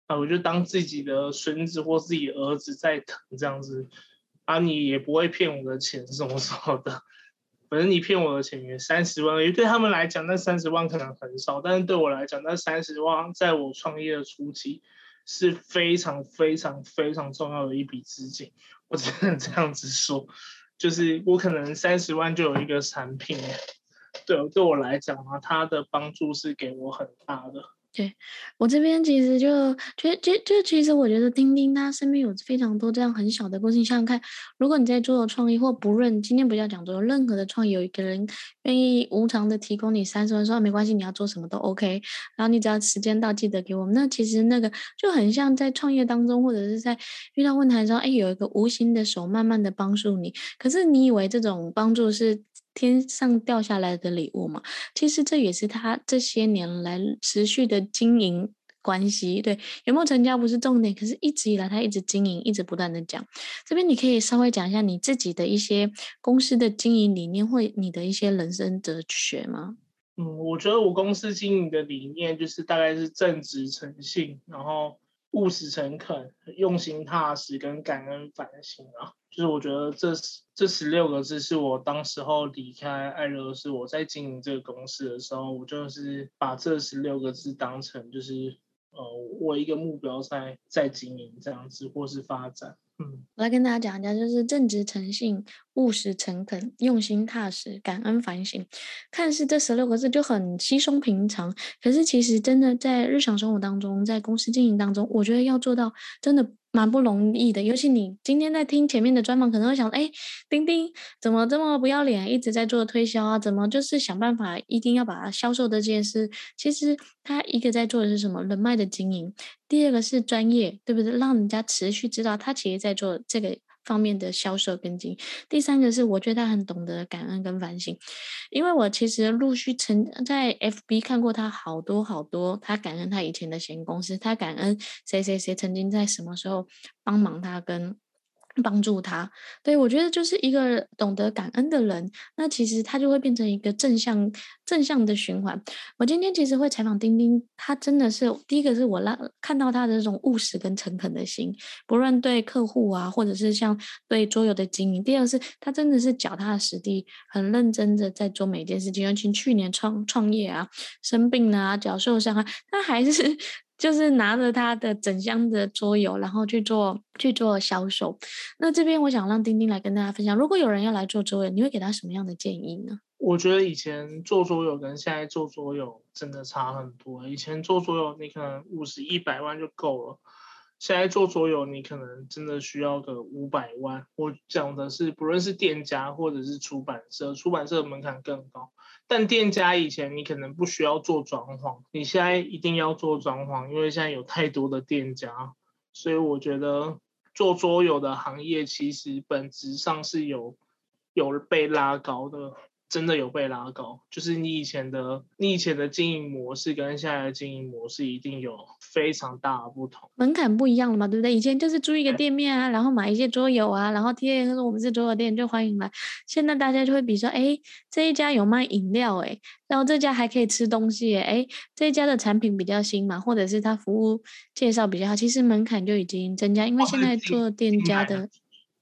啊，我就当自己的孙子或自己儿子在疼这样子，啊，你也不会骗我的钱什么什么的。反正你骗我的钱也三十万，因为对他们来讲，那三十万可能很少，但是对我来讲，那三十万在我创业的初期是非常非常非常重要的一笔资金。我只能这样子说，就是我可能三十万就有一个产品，对，对我来讲啊，它的帮助是给我很大的。对，我这边其实就觉就就其实我觉得丁丁他身边有非常多这样很小的故事。你想想看，如果你在做创意或不论今天不要讲做，任何的创意，有一个人愿意无偿的提供你三十万，说没关系，你要做什么都 OK，然后你只要时间到记得给我们。那其实那个就很像在创业当中，或者是在遇到问题的时候，哎，有一个无形的手慢慢的帮助你。可是你以为这种帮助是？天上掉下来的礼物嘛，其实这也是他这些年来持续的经营关系。对，有没有成交不是重点，可是一直以来他一直经营，一直不断的讲。这边你可以稍微讲一下你自己的一些公司的经营理念，或你的一些人生哲学吗？嗯，我觉得我公司经营的理念就是大概是正直诚信，然后务实诚恳，用心踏实跟感恩反省啊。就是我觉得这这十六个字是我当时候离开爱乐，是我在经营这个公司的时候，我就是把这十六个字当成就是呃我一个目标在在经营这样子或是发展。我来跟大家讲一下，就是正直诚信、务实诚恳、用心踏实、感恩反省。看似这十六个字就很稀松平常，可是其实真的在日常生活当中，在公司经营当中，我觉得要做到真的。蛮不容易的，尤其你今天在听前面的专访，可能会想，哎，丁丁怎么这么不要脸，一直在做推销啊？怎么就是想办法一定要把它销售的这件事？其实他一个在做的是什么？人脉的经营，第二个是专业，对不对？让人家持续知道他其实在做这个。方面的销售跟进，第三个是我觉得他很懂得感恩跟反省，因为我其实陆续曾在 FB 看过他好多好多，他感恩他以前的前公司，他感恩谁谁谁曾经在什么时候帮忙他跟。帮助他，对，我觉得就是一个懂得感恩的人，那其实他就会变成一个正向正向的循环。我今天其实会采访丁丁，他真的是第一个是我让看到他的这种务实跟诚恳的心，不论对客户啊，或者是像对桌游的经营。第二是他真的是脚踏实地，很认真的在做每一件事情。尤其去年创创业啊，生病啊，脚受伤啊，他还是。就是拿着他的整箱的桌游，然后去做去做销售。那这边我想让丁丁来跟大家分享，如果有人要来做桌游，你会给他什么样的建议呢？我觉得以前做桌游跟现在做桌游真的差很多。以前做桌游你可能五十一百万就够了，现在做桌游你可能真的需要个五百万。我讲的是不论是店家或者是出版社，出版社的门槛更高。但店家以前你可能不需要做装潢，你现在一定要做装潢，因为现在有太多的店家，所以我觉得做桌游的行业其实本质上是有有被拉高的。真的有被拉高，就是你以前的你以前的经营模式跟现在的经营模式一定有非常大的不同，门槛不一样了嘛，对不对？以前就是租一个店面啊，然后买一些桌游啊，然后贴说我们是桌游店就欢迎来。现在大家就会比说，哎，这一家有卖饮料，哎，然后这家还可以吃东西，哎，这一家的产品比较新嘛，或者是他服务介绍比较好，其实门槛就已经增加，因为现在做店家的。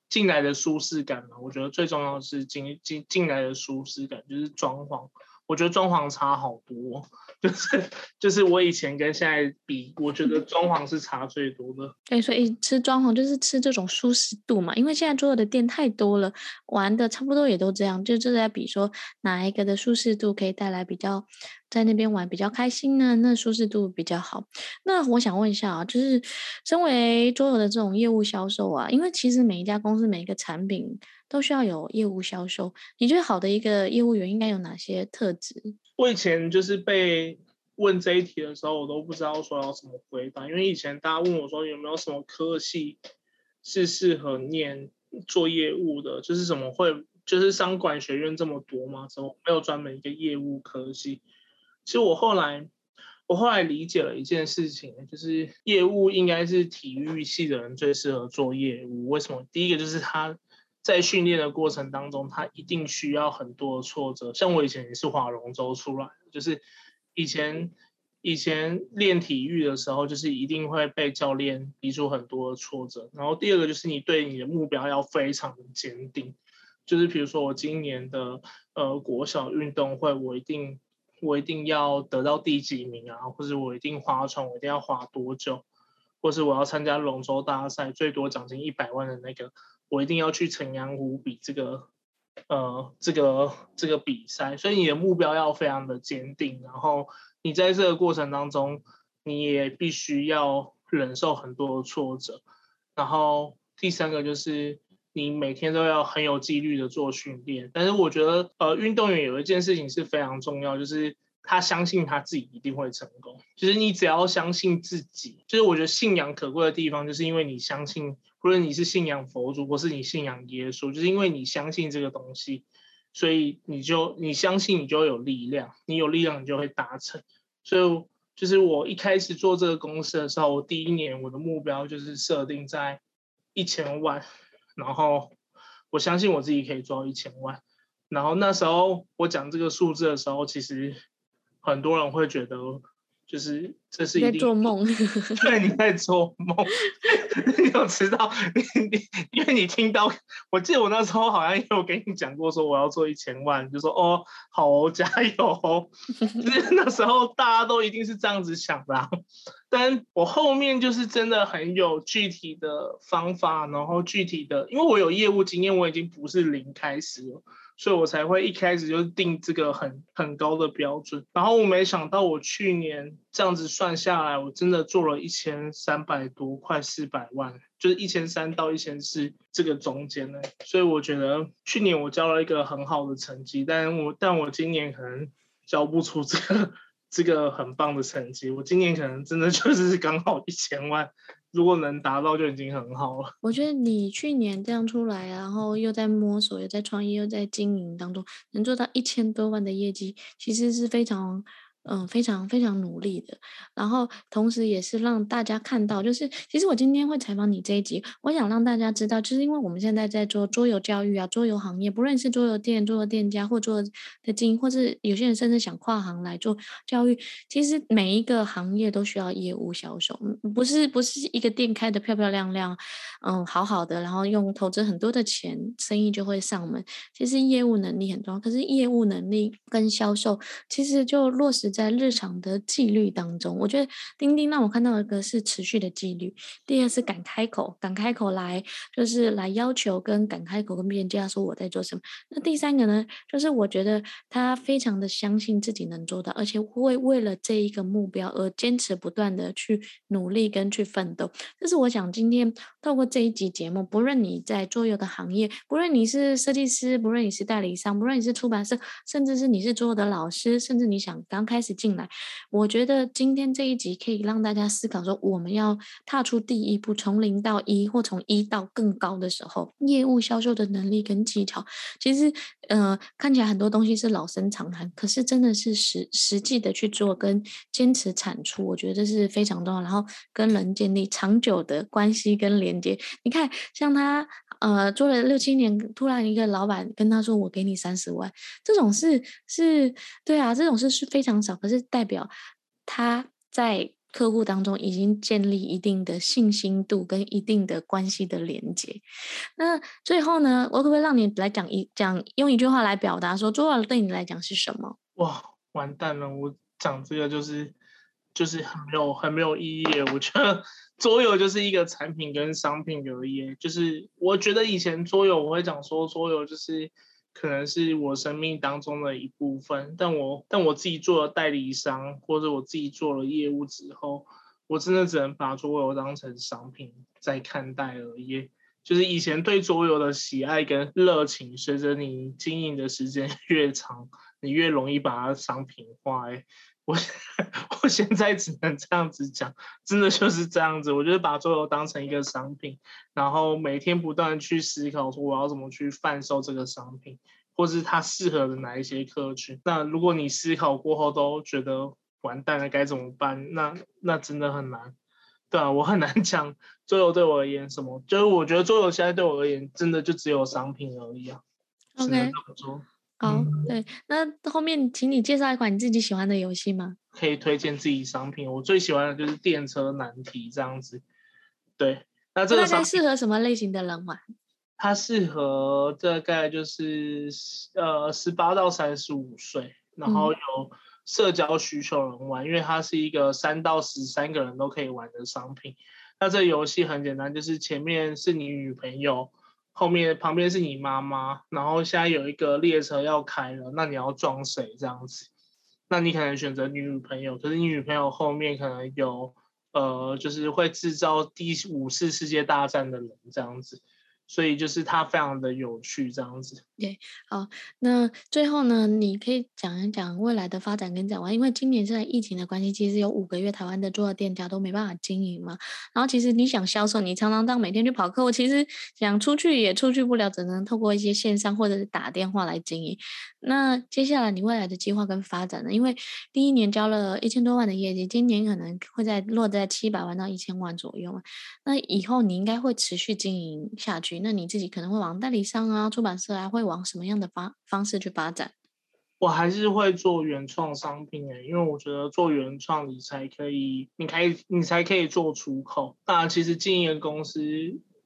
进来的舒适感嘛，我觉得最重要的是进进进来的舒适感，就是装潢。我觉得装潢差好多，就是就是我以前跟现在比，我觉得装潢是差最多的。对，所以吃装潢就是吃这种舒适度嘛，因为现在所有的店太多了，玩的差不多也都这样，就就在比说哪一个的舒适度可以带来比较在那边玩比较开心呢？那舒适度比较好。那我想问一下啊，就是身为桌游的这种业务销售啊，因为其实每一家公司每一个产品。都需要有业务销售，你觉得好的一个业务员应该有哪些特质？我以前就是被问这一题的时候，我都不知道说要怎么回答，因为以前大家问我说有没有什么科系是适合念做业务的，就是怎么会，就是商管学院这么多吗？怎么没有专门一个业务科系？其实我后来我后来理解了一件事情，就是业务应该是体育系的人最适合做业务。为什么？第一个就是他在训练的过程当中，他一定需要很多挫折。像我以前也是划龙舟出来的，就是以前以前练体育的时候，就是一定会被教练逼出很多挫折。然后第二个就是你对你的目标要非常的坚定。就是比如说我今年的呃国小运动会，我一定我一定要得到第几名啊，或者我一定划船，我一定要划多久，或是我要参加龙舟大赛，最多奖金一百万的那个，我一定要去城阳湖比这个呃这个这个比赛。所以你的目标要非常的坚定，然后你在这个过程当中，你也必须要忍受很多的挫折。然后第三个就是。你每天都要很有纪律的做训练，但是我觉得，呃，运动员有一件事情是非常重要，就是他相信他自己一定会成功。就是你只要相信自己，就是我觉得信仰可贵的地方，就是因为你相信，无论你是信仰佛祖或是你信仰耶稣，就是因为你相信这个东西，所以你就你相信你就有力量，你有力量你就会达成。所以就是我一开始做这个公司的时候，我第一年我的目标就是设定在一千万。然后我相信我自己可以做到一千万。然后那时候我讲这个数字的时候，其实很多人会觉得，就是这是一做梦。对，你在做梦。你有知道？你你，因为你听到，我记得我那时候好像也有跟你讲过，说我要做一千万，就说哦，好哦，加油。就是那时候大家都一定是这样子想的啊。但我后面就是真的很有具体的方法，然后具体的，因为我有业务经验，我已经不是零开始了，所以我才会一开始就定这个很很高的标准。然后我没想到，我去年这样子算下来，我真的做了一千三百多，快四百万，就是一千三到一千四这个中间呢。所以我觉得去年我交了一个很好的成绩，但我但我今年可能交不出这个。这个很棒的成绩，我今年可能真的就是刚好一千万，如果能达到就已经很好了。我觉得你去年这样出来，然后又在摸索，又在创业，又在经营当中，能做到一千多万的业绩，其实是非常。嗯，非常非常努力的，然后同时也是让大家看到，就是其实我今天会采访你这一集，我想让大家知道，就是因为我们现在在做桌游教育啊，桌游行业，不论是桌游店、桌游店家或桌的经营，或是有些人甚至想跨行来做教育，其实每一个行业都需要业务销售，不是不是一个店开的漂漂亮亮，嗯，好好的，然后用投资很多的钱，生意就会上门。其实业务能力很重要，可是业务能力跟销售其实就落实。在日常的纪律当中，我觉得丁丁让我看到一个是持续的纪律，第二是敢开口，敢开口来就是来要求跟敢开口跟别人介绍说我在做什么。那第三个呢，就是我觉得他非常的相信自己能做到，而且会为了这一个目标而坚持不断的去努力跟去奋斗。这是我想今天透过这一集节目，不论你在桌游的行业，不论你是设计师，不论你是代理商，不论你是出版社，甚至是你是桌游的老师，甚至你想刚开开始。进来，我觉得今天这一集可以让大家思考说，我们要踏出第一步，从零到一，或从一到更高的时候，业务销售的能力跟技巧，其实，呃，看起来很多东西是老生常谈，可是真的是实实际的去做跟坚持产出，我觉得这是非常重要。然后跟人建立长久的关系跟连接。你看，像他，呃，做了六七年，突然一个老板跟他说：“我给你三十万。”这种事是，对啊，这种事是非常少。可是代表他在客户当中已经建立一定的信心度跟一定的关系的连接。那最后呢，我可不可以让你来讲一讲，用一句话来表达说，做了对你来讲是什么？哇，完蛋了！我讲这个就是就是很没有很没有意义。我觉得桌游就是一个产品跟商品而已。就是我觉得以前桌游我会讲说，桌游就是。可能是我生命当中的一部分，但我但我自己做了代理商，或者我自己做了业务之后，我真的只能把桌游当成商品在看待而已。就是以前对桌游的喜爱跟热情，随着你经营的时间越长，你越容易把它商品化。我我现在只能这样子讲，真的就是这样子。我就是把桌游当成一个商品，然后每天不断去思考说我要怎么去贩售这个商品。或是它适合的哪一些客群？那如果你思考过后都觉得完蛋了该怎么办？那那真的很难。对啊，我很难 讲桌游对我而言什么，就是我觉得桌游现在对我而言，真的就只有商品而已啊。OK，好，对，那后面请你介绍一款你自己喜欢的游戏吗？可以推荐自己商品，我最喜欢的就是电车难题这样子。对，那这个大概适合什么类型的人玩？它适合大概就是呃十八到三十五岁，然后有。社交需求人玩，因为它是一个三到十三个人都可以玩的商品。那这游戏很简单，就是前面是你女朋友，后面旁边是你妈妈，然后现在有一个列车要开了，那你要撞谁这样子？那你可能选择你女朋友，可是你女朋友后面可能有呃，就是会制造第五次世界大战的人这样子。所以就是它非常的有趣，这样子。对，好，那最后呢，你可以讲一讲未来的发展跟展望，因为今年现在疫情的关系，其实有五个月台湾的做店家都没办法经营嘛。然后其实你想销售，你常常这样每天去跑客户，其实想出去也出去不了，只能透过一些线上或者是打电话来经营。那接下来你未来的计划跟发展呢？因为第一年交了一千多万的业绩，今年可能会在落在七百万到一千万左右嘛。那以后你应该会持续经营下去。那你自己可能会往代理商啊、出版社啊，会往什么样的方方式去发展？我还是会做原创商品诶，因为我觉得做原创你才可以，你可以你才可以做出口。那其实经营公司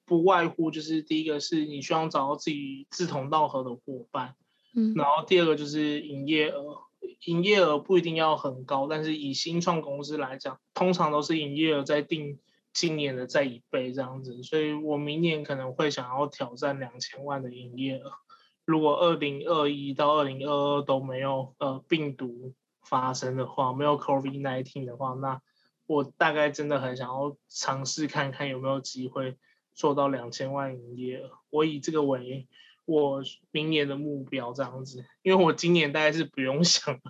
不外乎就是第一个是你需要找到自己志同道合的伙伴，嗯，然后第二个就是营业额，营业额不一定要很高，但是以新创公司来讲，通常都是营业额在定。今年的再一倍这样子，所以我明年可能会想要挑战两千万的营业额。如果二零二一到二零二二都没有呃病毒发生的话，没有 COVID nineteen 的话，那我大概真的很想要尝试看看有没有机会做到两千万营业额。我以这个为我明年的目标这样子，因为我今年大概是不用想，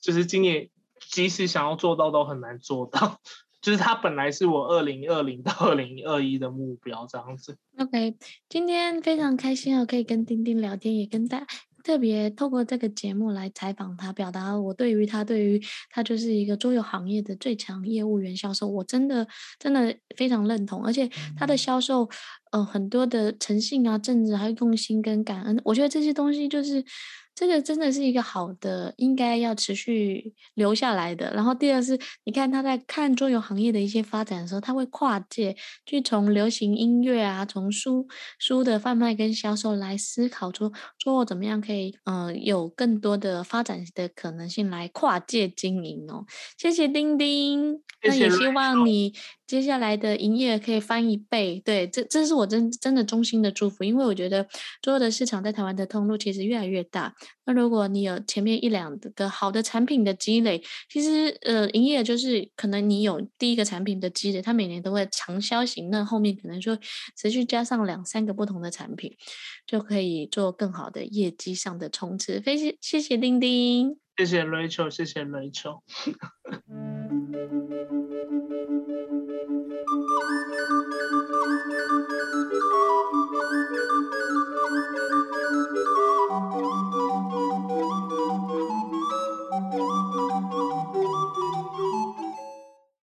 就是今年即使想要做到都很难做到。就是它本来是我二零二零到二零二一的目标这样子。OK，今天非常开心哦，可以跟丁丁聊天，也跟大家特别透过这个节目来采访他，表达我对于他，对于他就是一个桌游行业的最强业务员销售，我真的真的非常认同，而且他的销售，嗯、呃，很多的诚信啊、正直还有用心跟感恩，我觉得这些东西就是。这个真的是一个好的，应该要持续留下来的。然后第二是，你看他在看桌游行业的一些发展的时候，他会跨界去从流行音乐啊，从书书的贩卖跟销售来思考出桌游怎么样可以，呃，有更多的发展的可能性来跨界经营哦。谢谢丁丁，那也希望你。接下来的营业额可以翻一倍，对，这这是我真真的衷心的祝福，因为我觉得桌游的市场在台湾的通路其实越来越大。那如果你有前面一两个好的产品的积累，其实呃，营业就是可能你有第一个产品的积累，它每年都会长销型，那后面可能说持续加上两三个不同的产品，就可以做更好的业绩上的冲刺。非常谢谢丁丁，谢谢 Rachel，谢谢 Rachel。